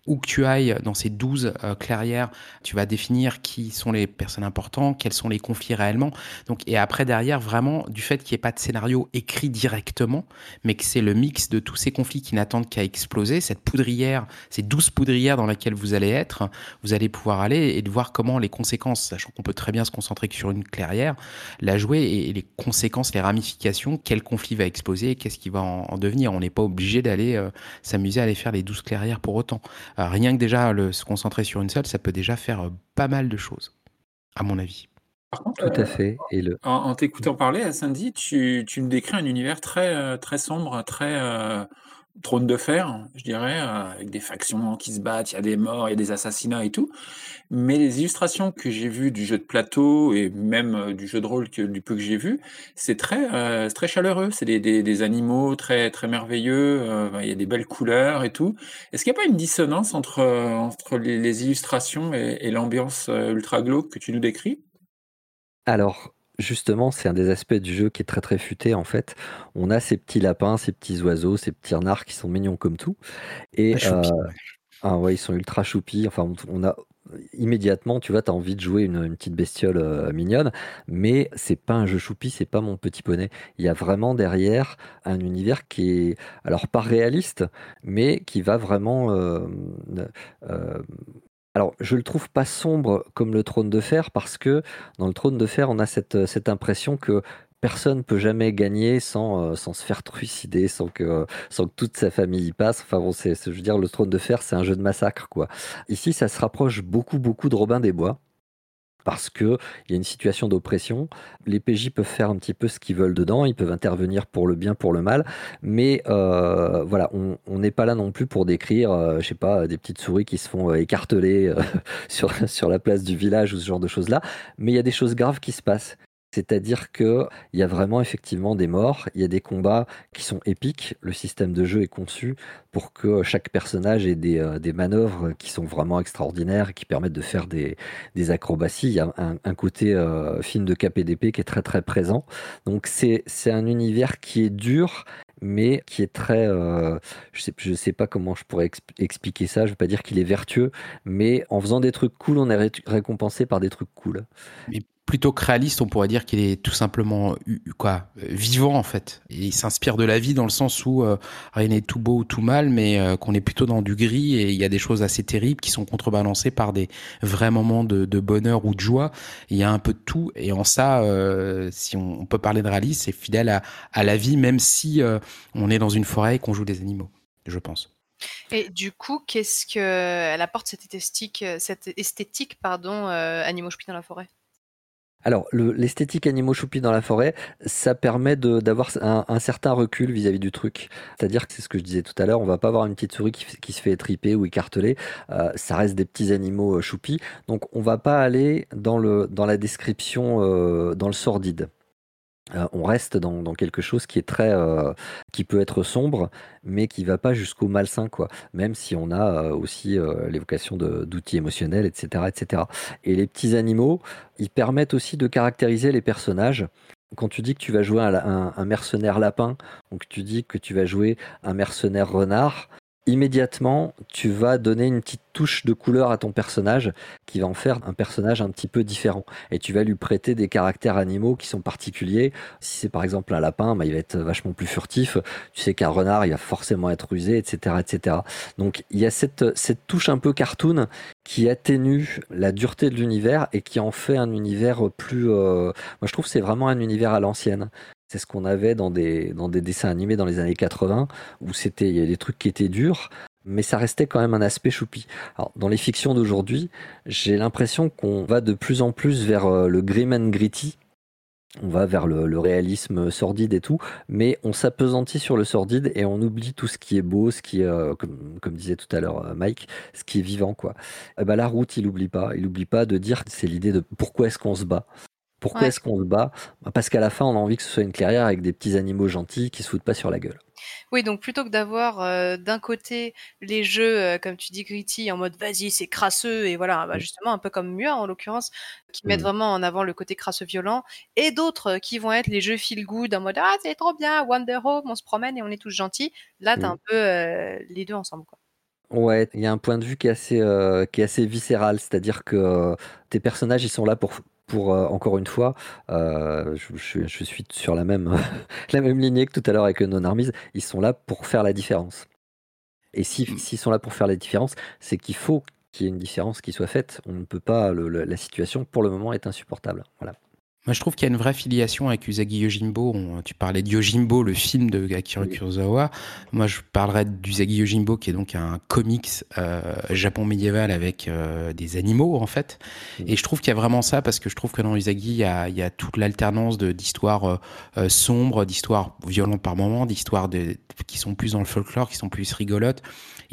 S1: où que tu ailles dans ces 12 euh, clairières, tu vas définir qui sont les personnes importantes, quels sont les conflits réellement. Donc, et après, derrière, vraiment, du fait qu'il n'y ait pas de scénario écrit directement, mais que c'est le mix de tous ces conflits qui n'attendent qu'à exploser, cette poudrière, ces 12 poudrières dans lesquelles vous allez être, vous allez pouvoir aller et de voir comment les conséquences, sachant qu'on peut très bien se concentrer sur une clairière, la jouer et, les conséquences, les ramifications, quel conflit va exploser, qu'est-ce qui va en, devenir. On n'est pas obligé d'aller euh, s'amuser à aller faire les 12 clairières pour autant. Euh, rien que déjà le, se concentrer sur une seule, ça peut déjà faire euh, pas mal de choses, à mon avis.
S3: Par contre, Tout à fait. Et le...
S4: En, t'écoutant parler, à Sandy, tu, tu me décris un univers très, euh, très sombre, très trône de fer, je dirais, avec des factions qui se battent, il y a des morts, il y a des assassinats et tout. Mais les illustrations que j'ai vues du jeu de plateau et même euh, du jeu de rôle que, du peu que j'ai vu, c'est très, euh, très chaleureux. C'est des, des, des, animaux très, très merveilleux. Euh, il y a des belles couleurs et tout. Est-ce qu'il n'y a pas une dissonance entre, entre les, illustrations et, et l'ambiance ultra glauque que tu nous décris?
S3: Alors, justement, c'est un des aspects du jeu qui est très très futé en fait. On a ces petits lapins, ces petits oiseaux, ces petits renards qui sont mignons comme tout. Et ah ouais, ils sont ultra choupis. Enfin, on a immédiatement, tu vois, tu as envie de jouer une, petite bestiole euh, mignonne, mais c'est pas un jeu choupi, c'est pas mon petit poney. Il y a vraiment derrière un univers qui est, alors pas réaliste, mais qui va vraiment. Euh, euh, alors, je le trouve pas sombre comme le trône de fer parce que dans le trône de fer, on a cette, cette impression que personne peut jamais gagner sans, euh, sans se faire trucider, sans que, sans que toute sa famille y passe. Enfin bon, c'est, je veux dire, le trône de fer, c'est un jeu de massacre, quoi. Ici, ça se rapproche beaucoup, beaucoup de Robin des Bois. Parce qu'il y a une situation d'oppression. Les PJ peuvent faire un petit peu ce qu'ils veulent dedans, ils peuvent intervenir pour le bien, pour le mal, mais euh, voilà, on n'est pas là non plus pour décrire, euh, je sais pas, des petites souris qui se font euh, écarteler sur, sur la place du village ou ce genre de choses-là, mais il y a des choses graves qui se passent. C'est-à-dire qu'il y a vraiment effectivement des morts, il y a des combats qui sont épiques. Le système de jeu est conçu pour que chaque personnage ait des, euh, manœuvres qui sont vraiment extraordinaires qui permettent de faire des, acrobaties. Il y a un, côté euh, film de KPDP qui est très très présent. Donc c'est un univers qui est dur mais qui est très. Euh, je sais, sais pas comment je pourrais expliquer ça. Je veux pas dire qu'il est vertueux, mais en faisant des trucs cool, on est récompensé par des trucs cool
S1: plutôt que réaliste, on pourrait dire qu'il est tout simplement quoi, vivant en fait. Il s'inspire de la vie dans le sens où euh, rien n'est tout beau ou tout mal, mais euh, qu'on est plutôt dans du gris et il y a des choses assez terribles qui sont contrebalancées par des vrais moments de, bonheur ou de joie. Il y a un peu de tout et en ça, si on, peut parler de réalisme, c'est fidèle à, la vie, même si on est dans une forêt et qu'on joue des animaux, je pense.
S2: Et du coup, qu'est-ce que elle apporte cette esthétique, cette esthétique pardon, animaux choupi dans la forêt?
S3: Alors, l'esthétique animaux choupis dans la forêt, ça permet d'avoir un, certain recul vis-à-vis du truc. C'est-à-dire que c'est ce que je disais tout à l'heure, on va pas avoir une petite souris qui, se fait étriper ou écarteler. Euh, ça reste des petits animaux euh, choupis. Donc, on va pas aller dans, le, dans la description, euh, dans le sordide. Euh, on reste dans, quelque chose qui est très, euh, qui peut être sombre, mais qui va pas jusqu'au malsain, quoi. Même si on a euh, aussi l'évocation d'outils émotionnels, etc., etc. Et les petits animaux, ils permettent aussi de caractériser les personnages. Quand tu dis que tu vas jouer un, un mercenaire lapin, donc tu dis que tu vas jouer un mercenaire renard, immédiatement, tu vas donner une petite touche de couleur à ton personnage qui va en faire un personnage un petit peu différent. Et tu vas lui prêter des caractères animaux qui sont particuliers. Si c'est par exemple un lapin, bah, il va être vachement plus furtif. Tu sais qu'un renard, il va forcément être rusé, etc., etc. Donc il y a cette, cette touche un peu cartoon qui atténue la dureté de l'univers et qui en fait un univers plus... Euh, moi je trouve que c'est vraiment un univers à l'ancienne. C'est ce qu'on avait dans des, dans des dessins animés dans les années 80, où c'était, il y a des trucs qui étaient durs, mais ça restait quand même un aspect choupi. Alors, dans les fictions d'aujourd'hui, j'ai l'impression qu'on va de plus en plus vers euh, le grim and gritty. On va vers le, réalisme sordide et tout, mais on s'apesantit sur le sordide et on oublie tout ce qui est beau, ce qui euh, comme, disait tout à l'heure euh, Mike, ce qui est vivant, quoi. Ben, la route, il oublie pas. Il oublie pas de dire, c'est l'idée de pourquoi est-ce qu'on se bat. Pourquoi est-ce qu'on se bat? Bah, Parce qu'à la fin, on a envie que ce soit une clairière avec des petits animaux gentils qui se foutent pas sur la gueule.
S2: Oui, donc plutôt que d'avoir euh, d'un côté les jeux, euh, comme tu dis, gritty, en mode vas-y, c'est crasseux, et voilà, bah, mm. justement, un peu comme Mua en l'occurrence, qui mettent mm. vraiment en avant le côté crasseux violent, et d'autres qui vont être les jeux feel good, en mode ah, c'est trop bien, Wonder Home, on se promène et on est tous gentils. Là, tu as mm. un peu euh, les deux ensemble. Quoi.
S3: Ouais, il y a un point de vue qui est assez, qui est assez viscéral, c'est-à-dire que tes personnages, ils sont là pour, pour euh, encore une fois, euh, je, suis sur la même, la même lignée que tout à l'heure avec Non Armies, ils sont là pour faire la différence. Et mm. s'ils sont là pour faire la différence, c'est qu'il faut qu'il y ait une différence qui soit faite. On ne peut pas, la situation pour le moment est insupportable. Voilà.
S1: Moi, je trouve qu'il y a une vraie filiation avec Usagi Yojimbo. tu parlais de Yojimbo, le film de Akira Kurosawa. Moi, je parlerais d'Usagi Yojimbo, qui est donc un comics euh, japon médiéval avec euh, des animaux, en fait. Et je trouve qu'il y a vraiment ça, parce que je trouve que dans Usagi, il y a, il y a toute l'alternance d'histoires euh, sombres, d'histoires violentes par moments, d'histoires qui sont plus dans le folklore, qui sont plus rigolotes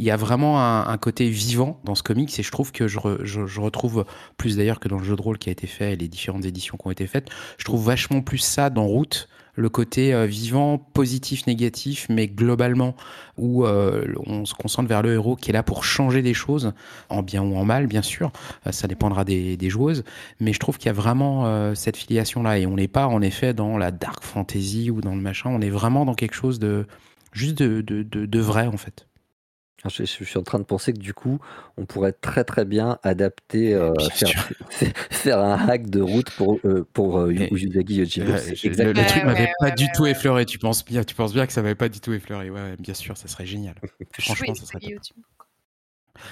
S1: il y a vraiment un, côté vivant dans ce comics et je trouve que je, retrouve plus d'ailleurs que dans le jeu de rôle qui a été fait et les différentes éditions qui ont été faites, je trouve vachement plus ça dans Route, le côté euh, vivant, positif, négatif, mais globalement où euh, on se concentre vers le héros qui est là pour changer des choses, en bien ou en mal, bien sûr, euh, ça dépendra des, joueuses, mais je trouve qu'il y a vraiment cette filiation-là et on n'est pas en effet dans la dark fantasy ou dans le machin, on est vraiment dans quelque chose de juste de vrai en fait.
S3: Je, suis en train de penser que du coup, on pourrait très très bien adapter, euh, faire, un hack de route pour, euh, pour euh, Yuzagi
S1: Yojimbo. le, truc m'avait pas du tout effleuré. Tu penses bien, tu penses bien que ça m'avait pas du tout effleuré. Ouais, bien sûr, ça serait génial. Franchement, ça serait.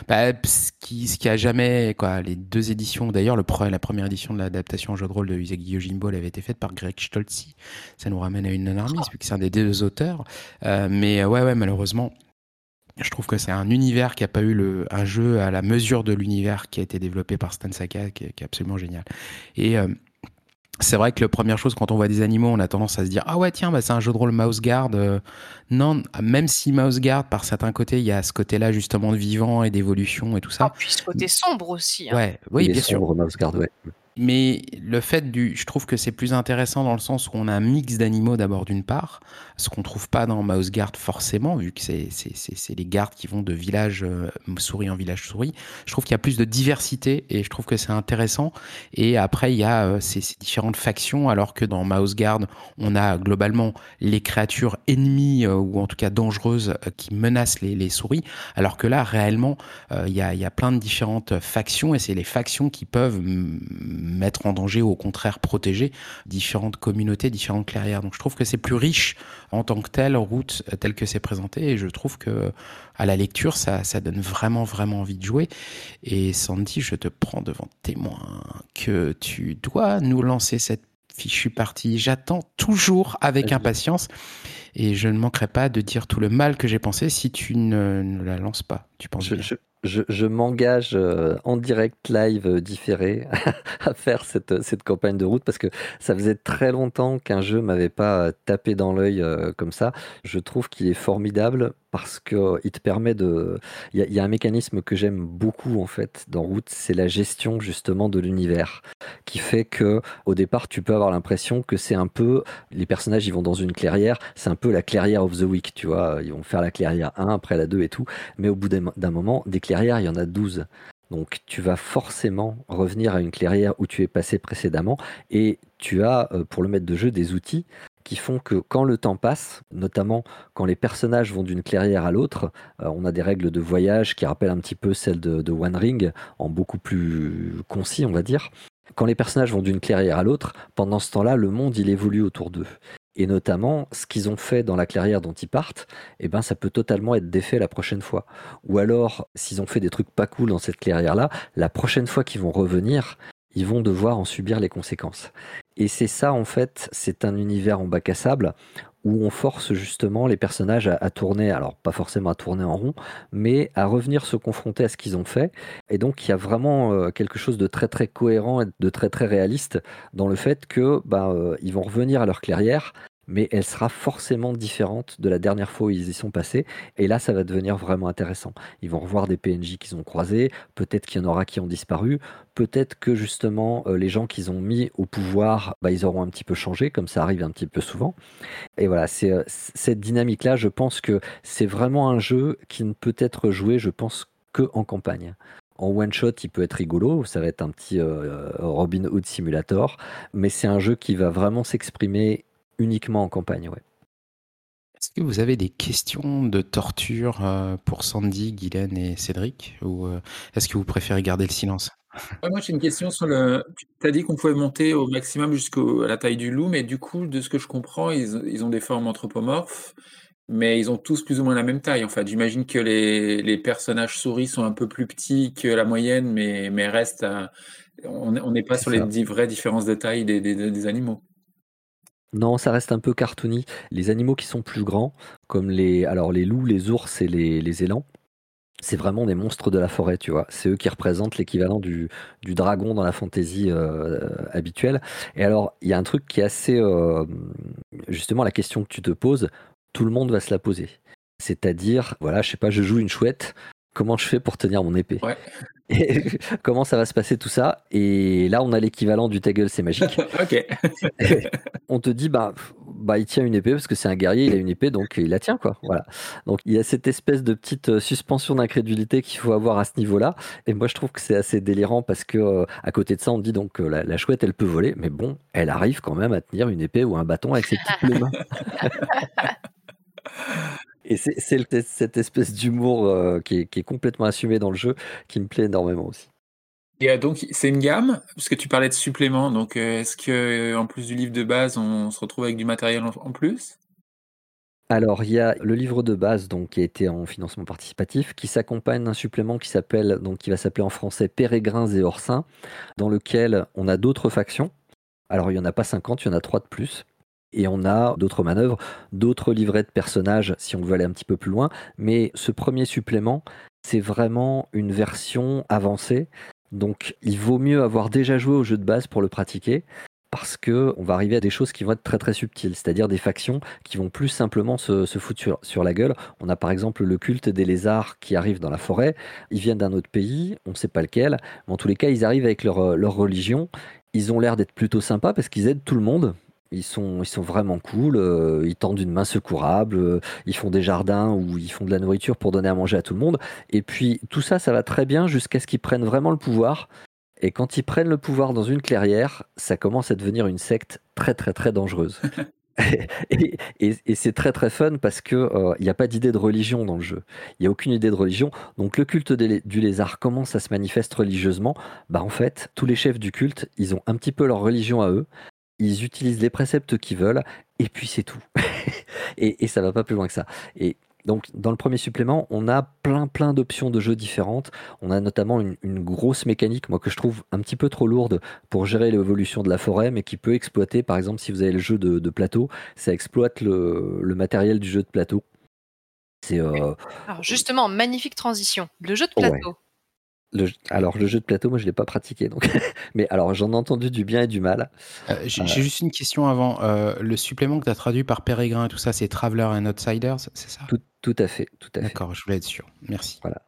S1: Bah, ce qui, ce qui a jamais, quoi, les deux éditions, d'ailleurs, le la première édition de l'adaptation en jeu de rôle de Usagi Yojimbo elle avait été faite par Greg Stolzi. Ça nous ramène à une non vu que c'est un des deux auteurs. mais ouais, ouais, malheureusement, Je trouve que c'est un univers qui a pas eu le, un jeu à la mesure de l'univers qui a été développé par Stan Saka, qui, est absolument génial. Et euh, c'est vrai que la première chose, quand on voit des animaux, on a tendance à se dire Ah ouais, tiens, bah, c'est un jeu de rôle Mouse Guard. Euh, non, même si Mouse Guard, par certains côtés, il y a ce côté-là justement de vivant et d'évolution et tout ça.
S2: Ah, puis ce côté sombre aussi. Hein.
S1: Ouais, oui, bien sûr.
S3: Mouse Guard, ouais.
S1: Mais le fait du. Je trouve que c'est plus intéressant dans le sens où on a un mix d'animaux d'abord d'une part, ce qu'on trouve pas dans Mouse Guard forcément, vu que c'est les gardes qui vont de village euh, souris en village souris. Je trouve qu'il y a plus de diversité et je trouve que c'est intéressant. Et après, il y a euh, ces, différentes factions, alors que dans Mouse Guard, on a globalement les créatures ennemies euh, ou en tout cas dangereuses qui menacent les, les souris, alors que là, réellement, il y, il y a plein de différentes factions et c'est les factions qui peuvent mettre en danger ou au contraire protéger différentes communautés, différentes clairières. Donc je trouve que c'est plus riche en tant que telle route telle que c'est présenté et je trouve que à la lecture ça, ça donne vraiment vraiment envie de jouer. Et Sandy, je te prends devant témoin que tu dois nous lancer cette fichue partie. J'attends toujours avec impatience et je ne manquerai pas de dire tout le mal que j'ai pensé si tu ne, la lances pas. Tu penses
S3: je, m'engage euh, en direct live euh, différé à faire cette, cette campagne de route parce que ça faisait très longtemps qu'un jeu m'avait pas euh, tapé dans l'œil comme ça. Je trouve qu'il est formidable parce que il te permet de. Il y, a un mécanisme que j'aime beaucoup en fait dans Route, c'est la gestion justement de l'univers, qui fait que au départ tu peux avoir l'impression que c'est un peu les personnages ils vont dans une clairière, c'est un peu la clairière of the week, tu vois, ils vont faire la clairière 1 après la 2 et tout, mais au bout d'un moment des clairières il y en a 12. Donc tu vas forcément revenir à une clairière où tu es passé précédemment et tu as euh, pour le maître de jeu des outils qui font que quand le temps passe, notamment quand les personnages vont d'une clairière à l'autre, euh, on a des règles de voyage qui rappellent un petit peu celles de, One Ring, en beaucoup plus concis, on va dire. Quand les personnages vont d'une clairière à l'autre, pendant ce temps-là, le monde il évolue autour d'eux. Et notamment, ce qu'ils ont fait dans la clairière dont ils partent, eh ben, ça peut totalement être défait la prochaine fois. Ou alors, s'ils ont fait des trucs pas cool dans cette clairière-là, la prochaine fois qu'ils vont revenir, ils vont devoir en subir les conséquences. Et c'est ça, en fait, c'est un univers en bac à sable où on force justement les personnages à, tourner, alors pas forcément à tourner en rond, mais à revenir se confronter à ce qu'ils ont fait. Et donc il y a vraiment euh, quelque chose de très très cohérent et de très très réaliste dans le fait que bah, euh, ils vont revenir à leur clairière mais elle sera forcément différente de la dernière fois où ils y sont passés. Et là, ça va devenir vraiment intéressant. Ils vont revoir des PNJ qu'ils ont croisés, peut-être qu'il y en aura qui ont disparu, peut-être que justement euh, les gens qu'ils ont mis au pouvoir, bah, ils auront un petit peu changé, comme ça arrive un petit peu souvent. Et voilà, c'est euh, cette dynamique-là, je pense que c'est vraiment un jeu qui ne peut être joué, je pense, que en campagne. En one shot, il peut être rigolo, ça va être un petit euh, Robin Hood Simulator, mais c'est un jeu qui va vraiment s'exprimer uniquement en campagne, ouais.
S1: Est-ce que vous avez des questions de torture euh, pour Sandy, Guylaine et Cédric Ou euh, est-ce que vous préférez garder le silence?
S4: Moi, j'ai une question sur le. Tu as dit qu'on pouvait monter au maximum jusqu'à la taille du loup, mais du coup, de ce que je comprends, ils, ont des formes anthropomorphes, mais ils ont tous plus ou moins la même taille. En fait, j'imagine que les, personnages souris sont un peu plus petits que la moyenne, mais, mais restent. On n'est pas sur les vraies différences de taille des animaux.
S3: Non, ça reste un peu cartoony. Les animaux qui sont plus grands, comme les, alors les loups, les ours et les, élans, c'est vraiment des monstres de la forêt, tu vois. C'est eux qui représentent l'équivalent du, dragon dans la fantaisie euh, habituelle. Et alors, il y a un truc qui est assez... Euh, justement, la question que tu te poses, tout le monde va se la poser. C'est-à-dire, voilà, je sais pas, je joue une chouette, comment je fais pour tenir mon épée et comment ça va se passer tout ça et là on a l'équivalent du ta gueule c'est magique.
S4: Ok.
S3: On te dit bah bah il tient une épée parce que c'est un guerrier il a une épée donc il la tient quoi. Voilà. Donc il y a cette espèce de petite euh, suspension d'incrédulité qu'il faut avoir à ce niveau là et moi je trouve que c'est assez délirant parce que euh, à côté de ça on dit donc la, la, chouette elle peut voler. Mais bon elle arrive quand même à tenir une épée ou un bâton avec ses petites plumes Et c'est cette espèce d'humour euh, qui, est complètement assumé dans le jeu qui me plaît énormément aussi.
S4: Et euh, donc c'est une gamme, parce que tu parlais de suppléments, donc euh, est-ce que en plus du livre de base, on se retrouve avec du matériel en, plus?
S3: Alors, il y a le livre de base donc, qui a été en financement participatif, qui s'accompagne d'un supplément qui s'appelle donc qui va s'appeler en français Pérégrins et Orsins, dans lequel on a d'autres factions. Alors, il n'y en a pas 50, il y en a 3 de plus. Et on a d'autres manœuvres, d'autres livrets de personnages si on veut aller un petit peu plus loin. Mais ce premier supplément, c'est vraiment une version avancée. Donc il vaut mieux avoir déjà joué au jeu de base pour le pratiquer parce que on va arriver à des choses qui vont être très très subtiles, c'est-à-dire des factions qui vont plus simplement se, foutre sur, la gueule. On a par exemple le culte des lézards qui arrivent dans la forêt, ils viennent d'un autre pays, on ne sait pas lequel, mais en tous les cas ils arrivent avec leur, leur religion, ils ont l'air d'être plutôt sympas parce qu'ils aident tout le monde, ils sont, ils sont vraiment cool, euh, ils tendent une main secourable, euh, ils font des jardins ou ils font de la nourriture pour donner à manger à tout le monde. Et puis tout ça, ça va très bien jusqu'à ce qu'ils prennent vraiment le pouvoir. Et quand ils prennent le pouvoir dans une clairière, ça commence à devenir une secte très très très dangereuse. et, c'est très très fun parce que euh, il n'y a pas d'idée de religion dans le jeu. Il n'y a aucune idée de religion. Donc le culte du lézard commence à se manifester religieusement. Bah en fait, tous les chefs du culte, ils ont un petit peu leur religion à eux ils utilisent les préceptes qu'ils veulent, et puis c'est tout. et, et, ça va pas plus loin que ça. Et donc, dans le premier supplément, on a plein plein d'options de jeux différentes. On a notamment une, grosse mécanique, moi que je trouve un petit peu trop lourde pour gérer l'évolution de la forêt, mais qui peut exploiter, par exemple, si vous avez le jeu de, plateau, ça exploite le, matériel du jeu de plateau.
S2: C'est euh, Alors justement, magnifique transition. Le jeu de plateau
S3: alors le jeu de plateau, moi je l'ai pas pratiqué, donc. mais alors j'en ai entendu du bien et du mal.
S1: Euh, j'ai euh. juste une question avant. Euh, le supplément que tu as traduit par Pérégrin et tout ça, c'est Traveler and Outsiders, c'est ça?
S3: Tout, à fait, tout à fait.
S1: D'accord, je voulais être sûr. Merci.
S3: Voilà.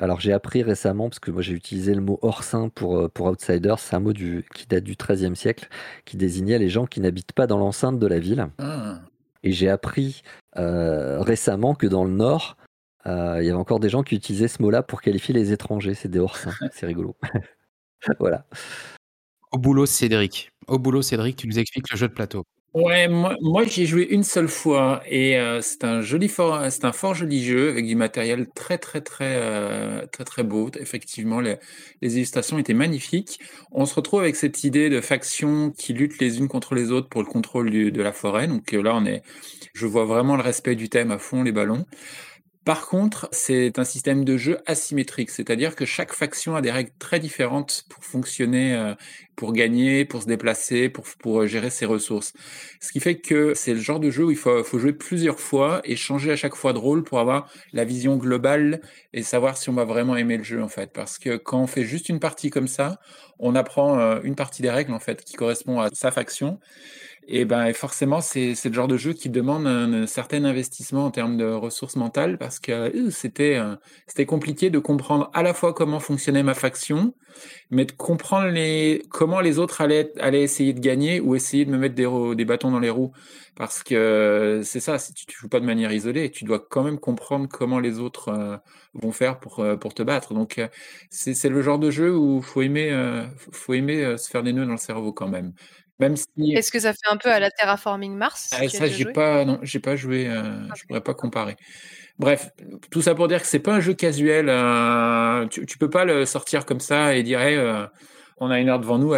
S3: alors j'ai appris récemment, parce que moi j'ai utilisé le mot hors saint pour, pour Outsiders, c'est un mot du, qui date du XIIIe siècle, qui désignait les gens qui n'habitent pas dans l'enceinte de la ville. Ah. Et j'ai appris récemment que dans le Nord, euh, il y avait encore des gens qui utilisaient ce mot-là pour qualifier les étrangers. C'est des C'est rigolo. voilà.
S1: Au boulot, Cédric. Au boulot, Cédric, tu nous expliques le jeu de plateau.
S4: Ouais, moi, moi j'y ai joué une seule fois et euh, c'est un joli fort, c'est un fort joli jeu avec du matériel très très très euh, très très beau. Effectivement, les, les, illustrations étaient magnifiques. On se retrouve avec cette idée de factions qui luttent les unes contre les autres pour le contrôle de la forêt. Donc là, on est, je vois vraiment le respect du thème à fond, les ballons. Par contre, c'est un système de jeu asymétrique, c'est-à-dire que chaque faction a des règles très différentes pour fonctionner, euh, pour gagner, pour se déplacer, pour, euh, gérer ses ressources. Ce qui fait que c'est le genre de jeu où il faut, faut, jouer plusieurs fois et changer à chaque fois de rôle pour avoir la vision globale et savoir si on va vraiment aimer le jeu en fait. Parce que quand on fait juste une partie comme ça, on apprend euh, une partie des règles en fait qui correspond à sa faction et ben forcément, c'est le genre de jeu qui demande un, certain investissement en termes de ressources mentales parce que euh, c'était euh, c'était compliqué de comprendre à la fois comment fonctionnait ma faction, mais de comprendre les comment les autres allaient allaient essayer de gagner ou essayer de me mettre des, des bâtons dans les roues parce que c'est ça, si tu, ne joues pas de manière isolée, tu dois quand même comprendre comment les autres euh, vont faire pour pour te battre. Donc c'est le genre de jeu où faut aimer faut aimer se faire des nœuds dans le cerveau quand même.
S2: Même si. Est-ce que ça fait un peu à la Terraforming Mars
S4: ah, Ça, j'ai pas, non, j'ai pas joué. Euh, je pourrais pas comparer. Bref, tout ça pour dire que c'est pas un jeu casuel. Euh, tu, tu, peux pas le sortir comme ça et dire, euh, on a une heure devant nous,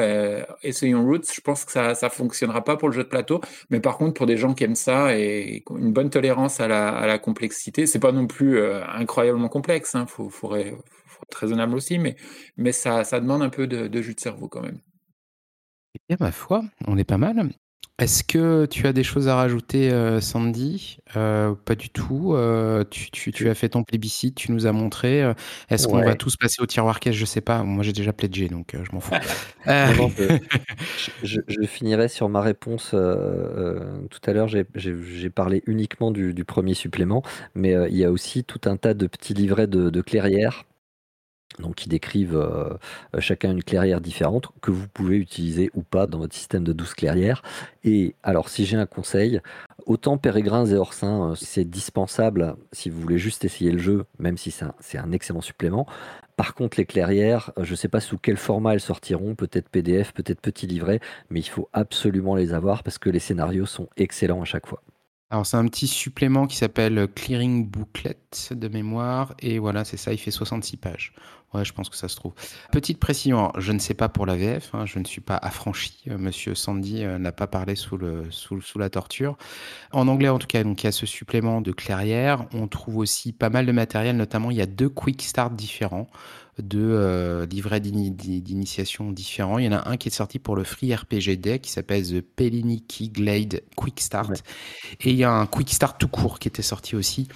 S4: essayons Roots. Je pense que ça, ça fonctionnera pas pour le jeu de plateau, mais par contre pour des gens qui aiment ça et une bonne tolérance à la, à la complexité, c'est pas non plus incroyablement complexe. Hein, faut, faut, être raisonnable aussi, mais, mais ça, ça demande un peu de, de jus de cerveau quand même.
S1: Eh bien, ma foi, on est pas mal. Est-ce que tu as des choses à rajouter, euh, Sandy? Euh, Pas du tout. Euh, tu, as fait ton plébiscite, tu nous as montré. Est-ce qu'on va tous passer au tiroir caisse Je sais pas. Moi, j'ai déjà pledgé, donc je m'en fous.
S3: je, finirai sur ma réponse. tout à l'heure, j'ai parlé uniquement du, premier supplément, mais il y a aussi tout un tas de petits livrets de, de clairières donc qui décrivent euh, euh, chacun une clairière différente que vous pouvez utiliser ou pas dans votre système de 12 clairières. Et alors si j'ai un conseil, autant Pérégrins et Orsins, euh, c'est dispensable si vous voulez juste essayer le jeu, même si c'est un, excellent supplément. Par contre, les clairières, je ne sais pas sous quel format elles sortiront, peut-être PDF, peut-être petit livret, mais il faut absolument les avoir parce que les scénarios sont excellents à chaque fois.
S1: Alors c'est un petit supplément qui s'appelle Clearing Booklet de mémoire et voilà c'est ça, il fait 66 pages. Ouais, je pense que ça se trouve. Petite précision, je ne sais pas pour la VF, hein, je ne suis pas affranchi. Euh, Monsieur Sandy euh, n'a pas parlé sous, le, sous, sous, la torture. En anglais, en tout cas, donc il y a ce supplément de clairière. On trouve aussi pas mal de matériel, notamment il y a deux quick start différents deux livrets d'initiation différents. Il y en a un qui est sorti pour le Free RPG Deck qui s'appelle The Peliniki Glade Quick Start. Et il y a un Quick Start tout court qui était sorti aussi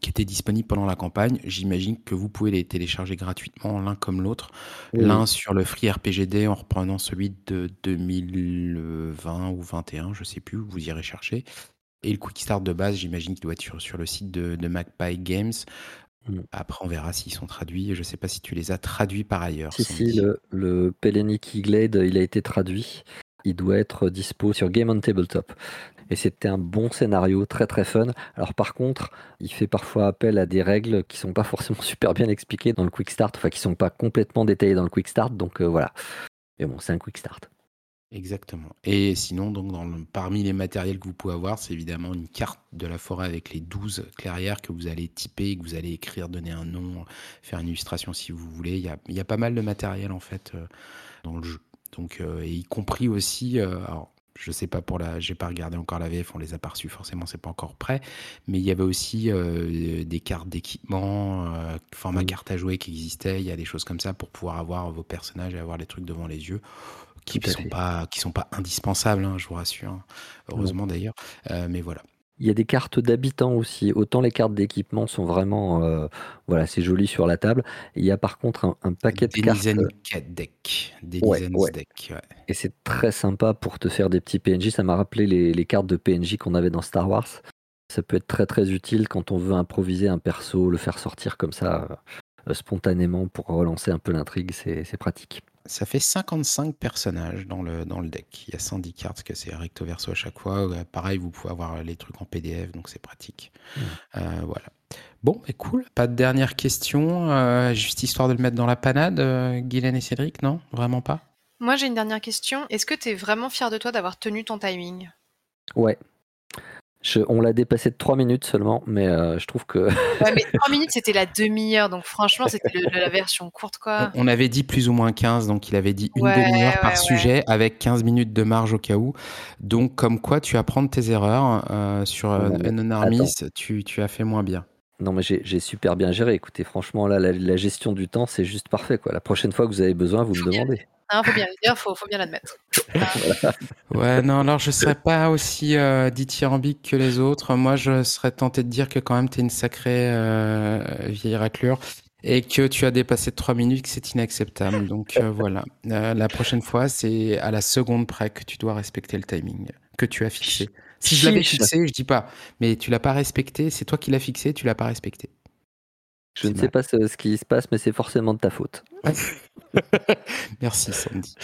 S1: qui était disponible pendant la campagne. J'imagine que vous pouvez les télécharger gratuitement l'un comme l'autre. L'un sur le Free RPGD en reprenant celui de 2020 ou 21, je sais plus, vous irez chercher. Et le Quick Start de base, j'imagine qu'il doit être sur, le site de, de Magpie Games. Mm. Après, on verra s'ils sont traduits. Je ne sais pas si tu les as traduits par ailleurs.
S3: Si, si, le, le Glade, il a été traduit. Il doit être dispo sur Game on Tabletop et c'était un bon scénario, très très fun. Alors par contre, il fait parfois appel à des règles qui sont pas forcément super bien expliquées dans le Quick Start, enfin qui sont pas complètement détaillées dans le Quick Start, donc euh, voilà. Mais bon, c'est un Quick Start.
S1: Exactement. Et sinon, donc, parmi les matériels que vous pouvez avoir, c'est évidemment une carte de la forêt avec les 12 clairières que vous allez typer, que vous allez écrire, donner un nom, faire une illustration si vous voulez. Il y a, pas mal de matériel en fait euh, dans le jeu. Donc, euh, et y compris aussi, je sais pas pour la, j'ai pas regardé encore la VF, on les a pas reçus, forcément c'est pas encore prêt, mais il y avait aussi euh, des cartes d'équipement, euh, format carte à jouer qui existait, il y a des choses comme ça pour pouvoir avoir vos personnages et avoir les trucs devant les yeux qui ne sont pas qui sont pas indispensables, hein, je vous rassure, heureusement d'ailleurs, euh, mais voilà.
S3: Il y a des cartes d'habitants aussi. Autant les cartes d'équipement sont vraiment, euh, voilà, c'est joli sur la table. Il y a par contre un, paquet de cartes.
S1: Euh, deck. Des ouais, Deck,
S3: Et c'est très sympa pour te faire des petits PNJ. Ça m'a rappelé les, cartes de PNJ qu'on avait dans Star Wars. Ça peut être très très utile quand on veut improviser un perso, le faire sortir comme ça euh, spontanément pour relancer un peu l'intrigue. C'est pratique.
S1: Ça fait 55 personnages dans le, dans le deck. Il y a 110 cartes, que c'est recto verso à chaque fois. pareil, vous pouvez avoir les trucs en PDF, donc c'est pratique. Mmh. Euh, voilà. Bon, mais cool. Pas de dernière question. Euh, juste histoire de le mettre dans la panade, euh, Guylaine et Cédric, non? Vraiment pas?
S2: Moi, j'ai une dernière question. Est-ce que tu es vraiment fier de toi d'avoir tenu ton timing?
S3: Ouais, on l'a dépassé de 3 minutes seulement, mais euh, je trouve que.
S2: ouais, mais 3 minutes, c'était la demi-heure, donc franchement, c'était la version courte, quoi.
S1: On avait dit plus ou moins 15, donc il avait dit une demi-heure par sujet, avec 15 minutes de marge au cas où. Donc, comme quoi, tu apprends de tes erreurs. Euh, sur non, Armis, tu, tu, as fait moins bien.
S3: Non, mais j'ai super bien géré. Écoutez, franchement, là, la, gestion du temps, c'est juste parfait. Quoi. La prochaine fois que vous avez besoin, vous me demandez.
S2: Il faut bien le dire, faut, faut bien l'admettre.
S1: Ouais, non, alors je serais pas aussi euh, dithyrambique que les autres. Moi, je serais tenté de dire que quand même, tu es une sacrée euh, vieille raclure et que tu as dépassé de 3 minutes, que c'est inacceptable. Donc euh, voilà, euh, la prochaine fois, c'est à la seconde près que tu dois respecter le timing que tu as fixé. Si je l'avais fixé, je dis pas, mais tu l'as pas respecté, c'est toi qui l'as fixé, tu l'as pas respecté.
S3: Je ne sais pas ce, ce, qui se passe, mais c'est forcément de ta faute.
S1: Merci Sandy.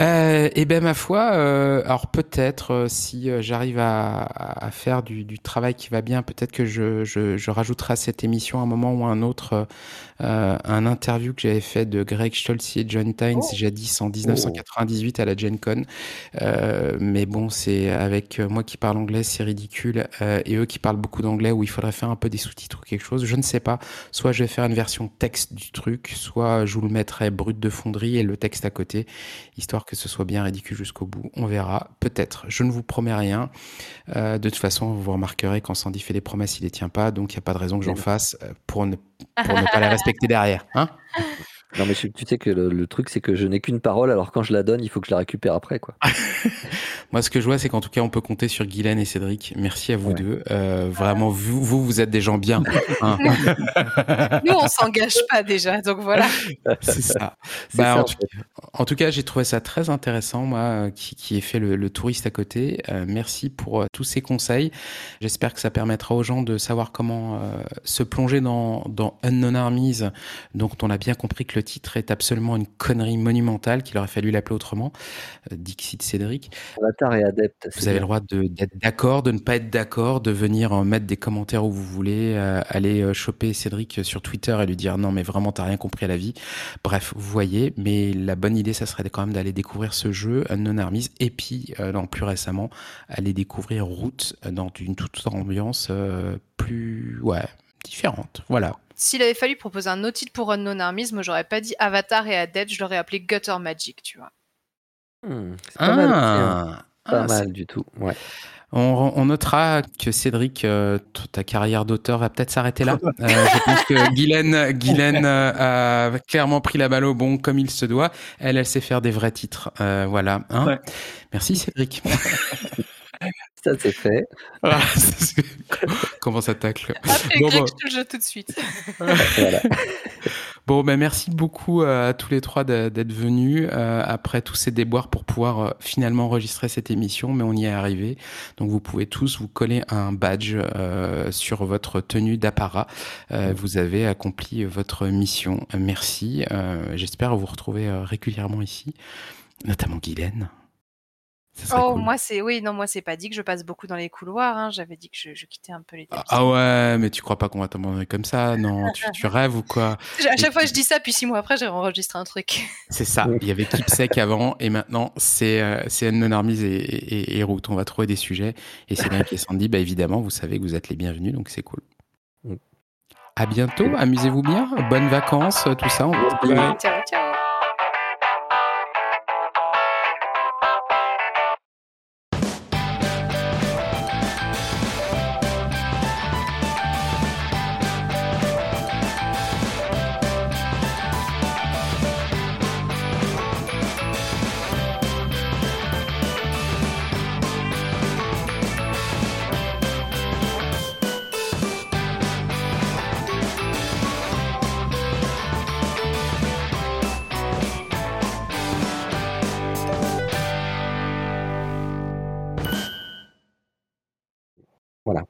S1: Euh, et ben ma foi, euh, alors peut-être euh, si euh, j'arrive à, à, faire du, du, travail qui va bien, peut-être que je, je, je, rajouterai à cette émission à un moment ou un autre euh, un interview que j'avais fait de Greg Stoltz et John Tynes oh. jadis en 1998 à la Gen Con. mais bon, c'est avec moi qui parle anglais, c'est ridicule, et eux qui parlent beaucoup d'anglais où il faudrait faire un peu des sous-titres ou quelque chose. Je ne sais pas. Soit je vais faire une version texte du truc, soit je vous le mettrai brut de fonderie et le texte à côté, histoire que ce soit bien ridicule jusqu'au bout. On verra, peut-être. Je ne vous promets rien. Euh, de toute façon, vous remarquerez quand Sandy fait des promesses, il les tient pas, donc il n'y a pas de raison que j'en fasse euh, pour ne, pour ne pas les respecter derrière. Hein
S3: non, mais tu sais que le, truc, c'est que je n'ai qu'une parole, alors quand je la donne, il faut que je la récupère après. quoi.
S1: Moi, ce que je vois, c'est qu'en tout cas, on peut compter sur Guylaine et Cédric. Merci à vous deux. Euh, vraiment, vous, vous, vous, êtes des gens bien.
S2: Hein. Nous, on s'engage pas déjà, donc voilà.
S1: C'est ça. Bah, en, tout, cas, j'ai trouvé ça très intéressant, moi, qui, qui ai fait le, touriste à côté. Euh, merci pour euh, tous ces conseils. J'espère que ça permettra aux gens de savoir comment se plonger dans, dans Unknown Armies, dont on a bien compris que le titre est absolument une connerie monumentale qu'il aurait fallu l'appeler autrement. Euh, Dixit Cédric.
S3: Avatar et adepte.
S1: Vous avez le droit d'être d'accord, de ne pas être d'accord, de venir euh, mettre des commentaires où vous voulez, euh, aller choper Cédric sur Twitter et lui dire non mais vraiment t'as rien compris à la vie. Bref, vous voyez, mais la bonne idée ça serait quand même d'aller découvrir ce jeu Non Armies et puis non, plus récemment aller découvrir Route dans une toute autre ambiance plus ouais différente. Voilà.
S2: S'il avait fallu proposer un autre titre pour Unknown Armies, moi j'aurais pas dit Avatar et Adept, je l'aurais appelé Gutter Magic, tu vois.
S3: Hmm, c'est pas mal, hein. ah, pas mal du tout. Ouais.
S1: On, notera que Cédric, euh, ta carrière d'auteur va peut-être s'arrêter là. Euh, je pense que Guylaine, Guylaine euh, a clairement pris la balle au bon comme il se doit. Elle, elle sait faire des vrais titres. voilà. Hein Merci Cédric.
S3: Ça c'est fait. Ah,
S1: comment ça tacle
S2: bon, bon. je te le tout de suite. voilà.
S1: Bon, ben merci beaucoup euh, à tous les trois d'être venus euh, après tous ces déboires pour pouvoir euh, finalement enregistrer cette émission, mais on y est arrivé. Donc vous pouvez tous vous coller un badge sur votre tenue d'apparat. vous avez accompli votre mission. Merci. J'espère vous retrouver régulièrement ici, notamment Guylaine.
S2: Oh, moi, c'est oui, non, moi, c'est pas dit que je passe beaucoup dans les couloirs. Hein. J'avais dit que je, quittais un peu les
S1: ah, ah ouais, mais tu crois pas qu'on va t'abandonner comme ça? Non, tu, rêves ou quoi?
S2: À chaque fois, je dis ça, puis six mois après, j'ai enregistré un truc.
S1: C'est ça. Il y avait Keepsec avant, et maintenant, c'est euh, Anne Armise et, et, et, Route. On va trouver des sujets. Et c'est bien qui est Sandy, bah, évidemment, vous savez que vous êtes les bienvenus, donc c'est cool. Mm. À bientôt, amusez-vous bien, bonnes vacances, tout ça.
S2: Ciao, ciao.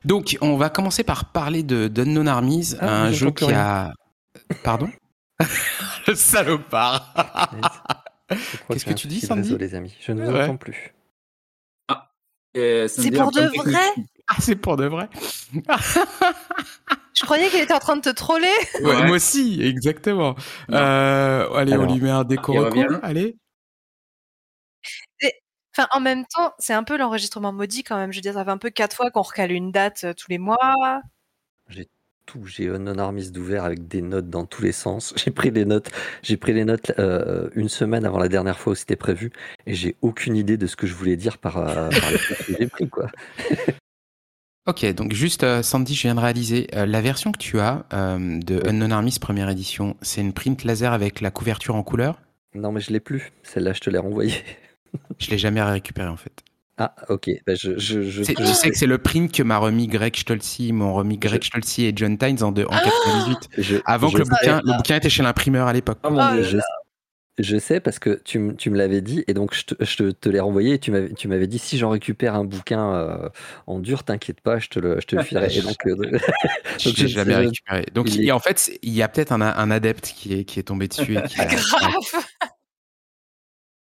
S1: Donc, on va commencer par parler de d'Unknown Armies, ah, un jeu qui a. Pardon? Le salopard. Qu'est-ce que, tu dis, Sandy?
S3: les amis, je ne vous entends plus.
S2: Ah, c'est pour de vrai?
S1: Ah, c'est pour de vrai.
S2: Je croyais qu'il était en train de te troller.
S1: Moi aussi, exactement. Euh, allez, on lui met un décor. Allez
S2: en même temps, c'est un peu l'enregistrement maudit quand même. Je veux dire, ça fait un peu quatre fois qu'on recale une date euh, tous les mois.
S3: J'ai tout, j'ai un non-armiste d'ouvert avec des notes dans tous les sens. J'ai pris les notes, j'ai pris les notes euh, une semaine avant la dernière fois où c'était prévu, et j'ai aucune idée de ce que je voulais dire par, euh, les que j'ai pris, quoi.
S1: Ok, donc juste Sandy, je viens de réaliser la version que tu as de Unknown Armies première édition, c'est une print laser avec la couverture en couleur?
S3: Non, mais je l'ai plus. Celle-là, je te l'ai renvoyée.
S1: Je l'ai jamais récupéré en fait.
S3: Ah, ok. Bah, je, je,
S1: je, sais que c'est le print que m'a remis Greg Stolzi, m'ont remis Greg Stolzi et John Tynes en, de, en 98. Ah avant que le bouquin, le bouquin était chez l'imprimeur à l'époque.
S3: Oh, je, sais parce que tu, tu me l'avais dit et donc je te, je te l'ai renvoyé et tu m'avais dit si j'en récupère un bouquin euh, en dur, t'inquiète pas, je te le, je te le filerai. Et donc, euh, donc
S1: je l'ai jamais récupéré. Donc il, en fait, il y a peut-être un, un, adepte qui est, qui est tombé dessus. Et qui a,
S2: Grave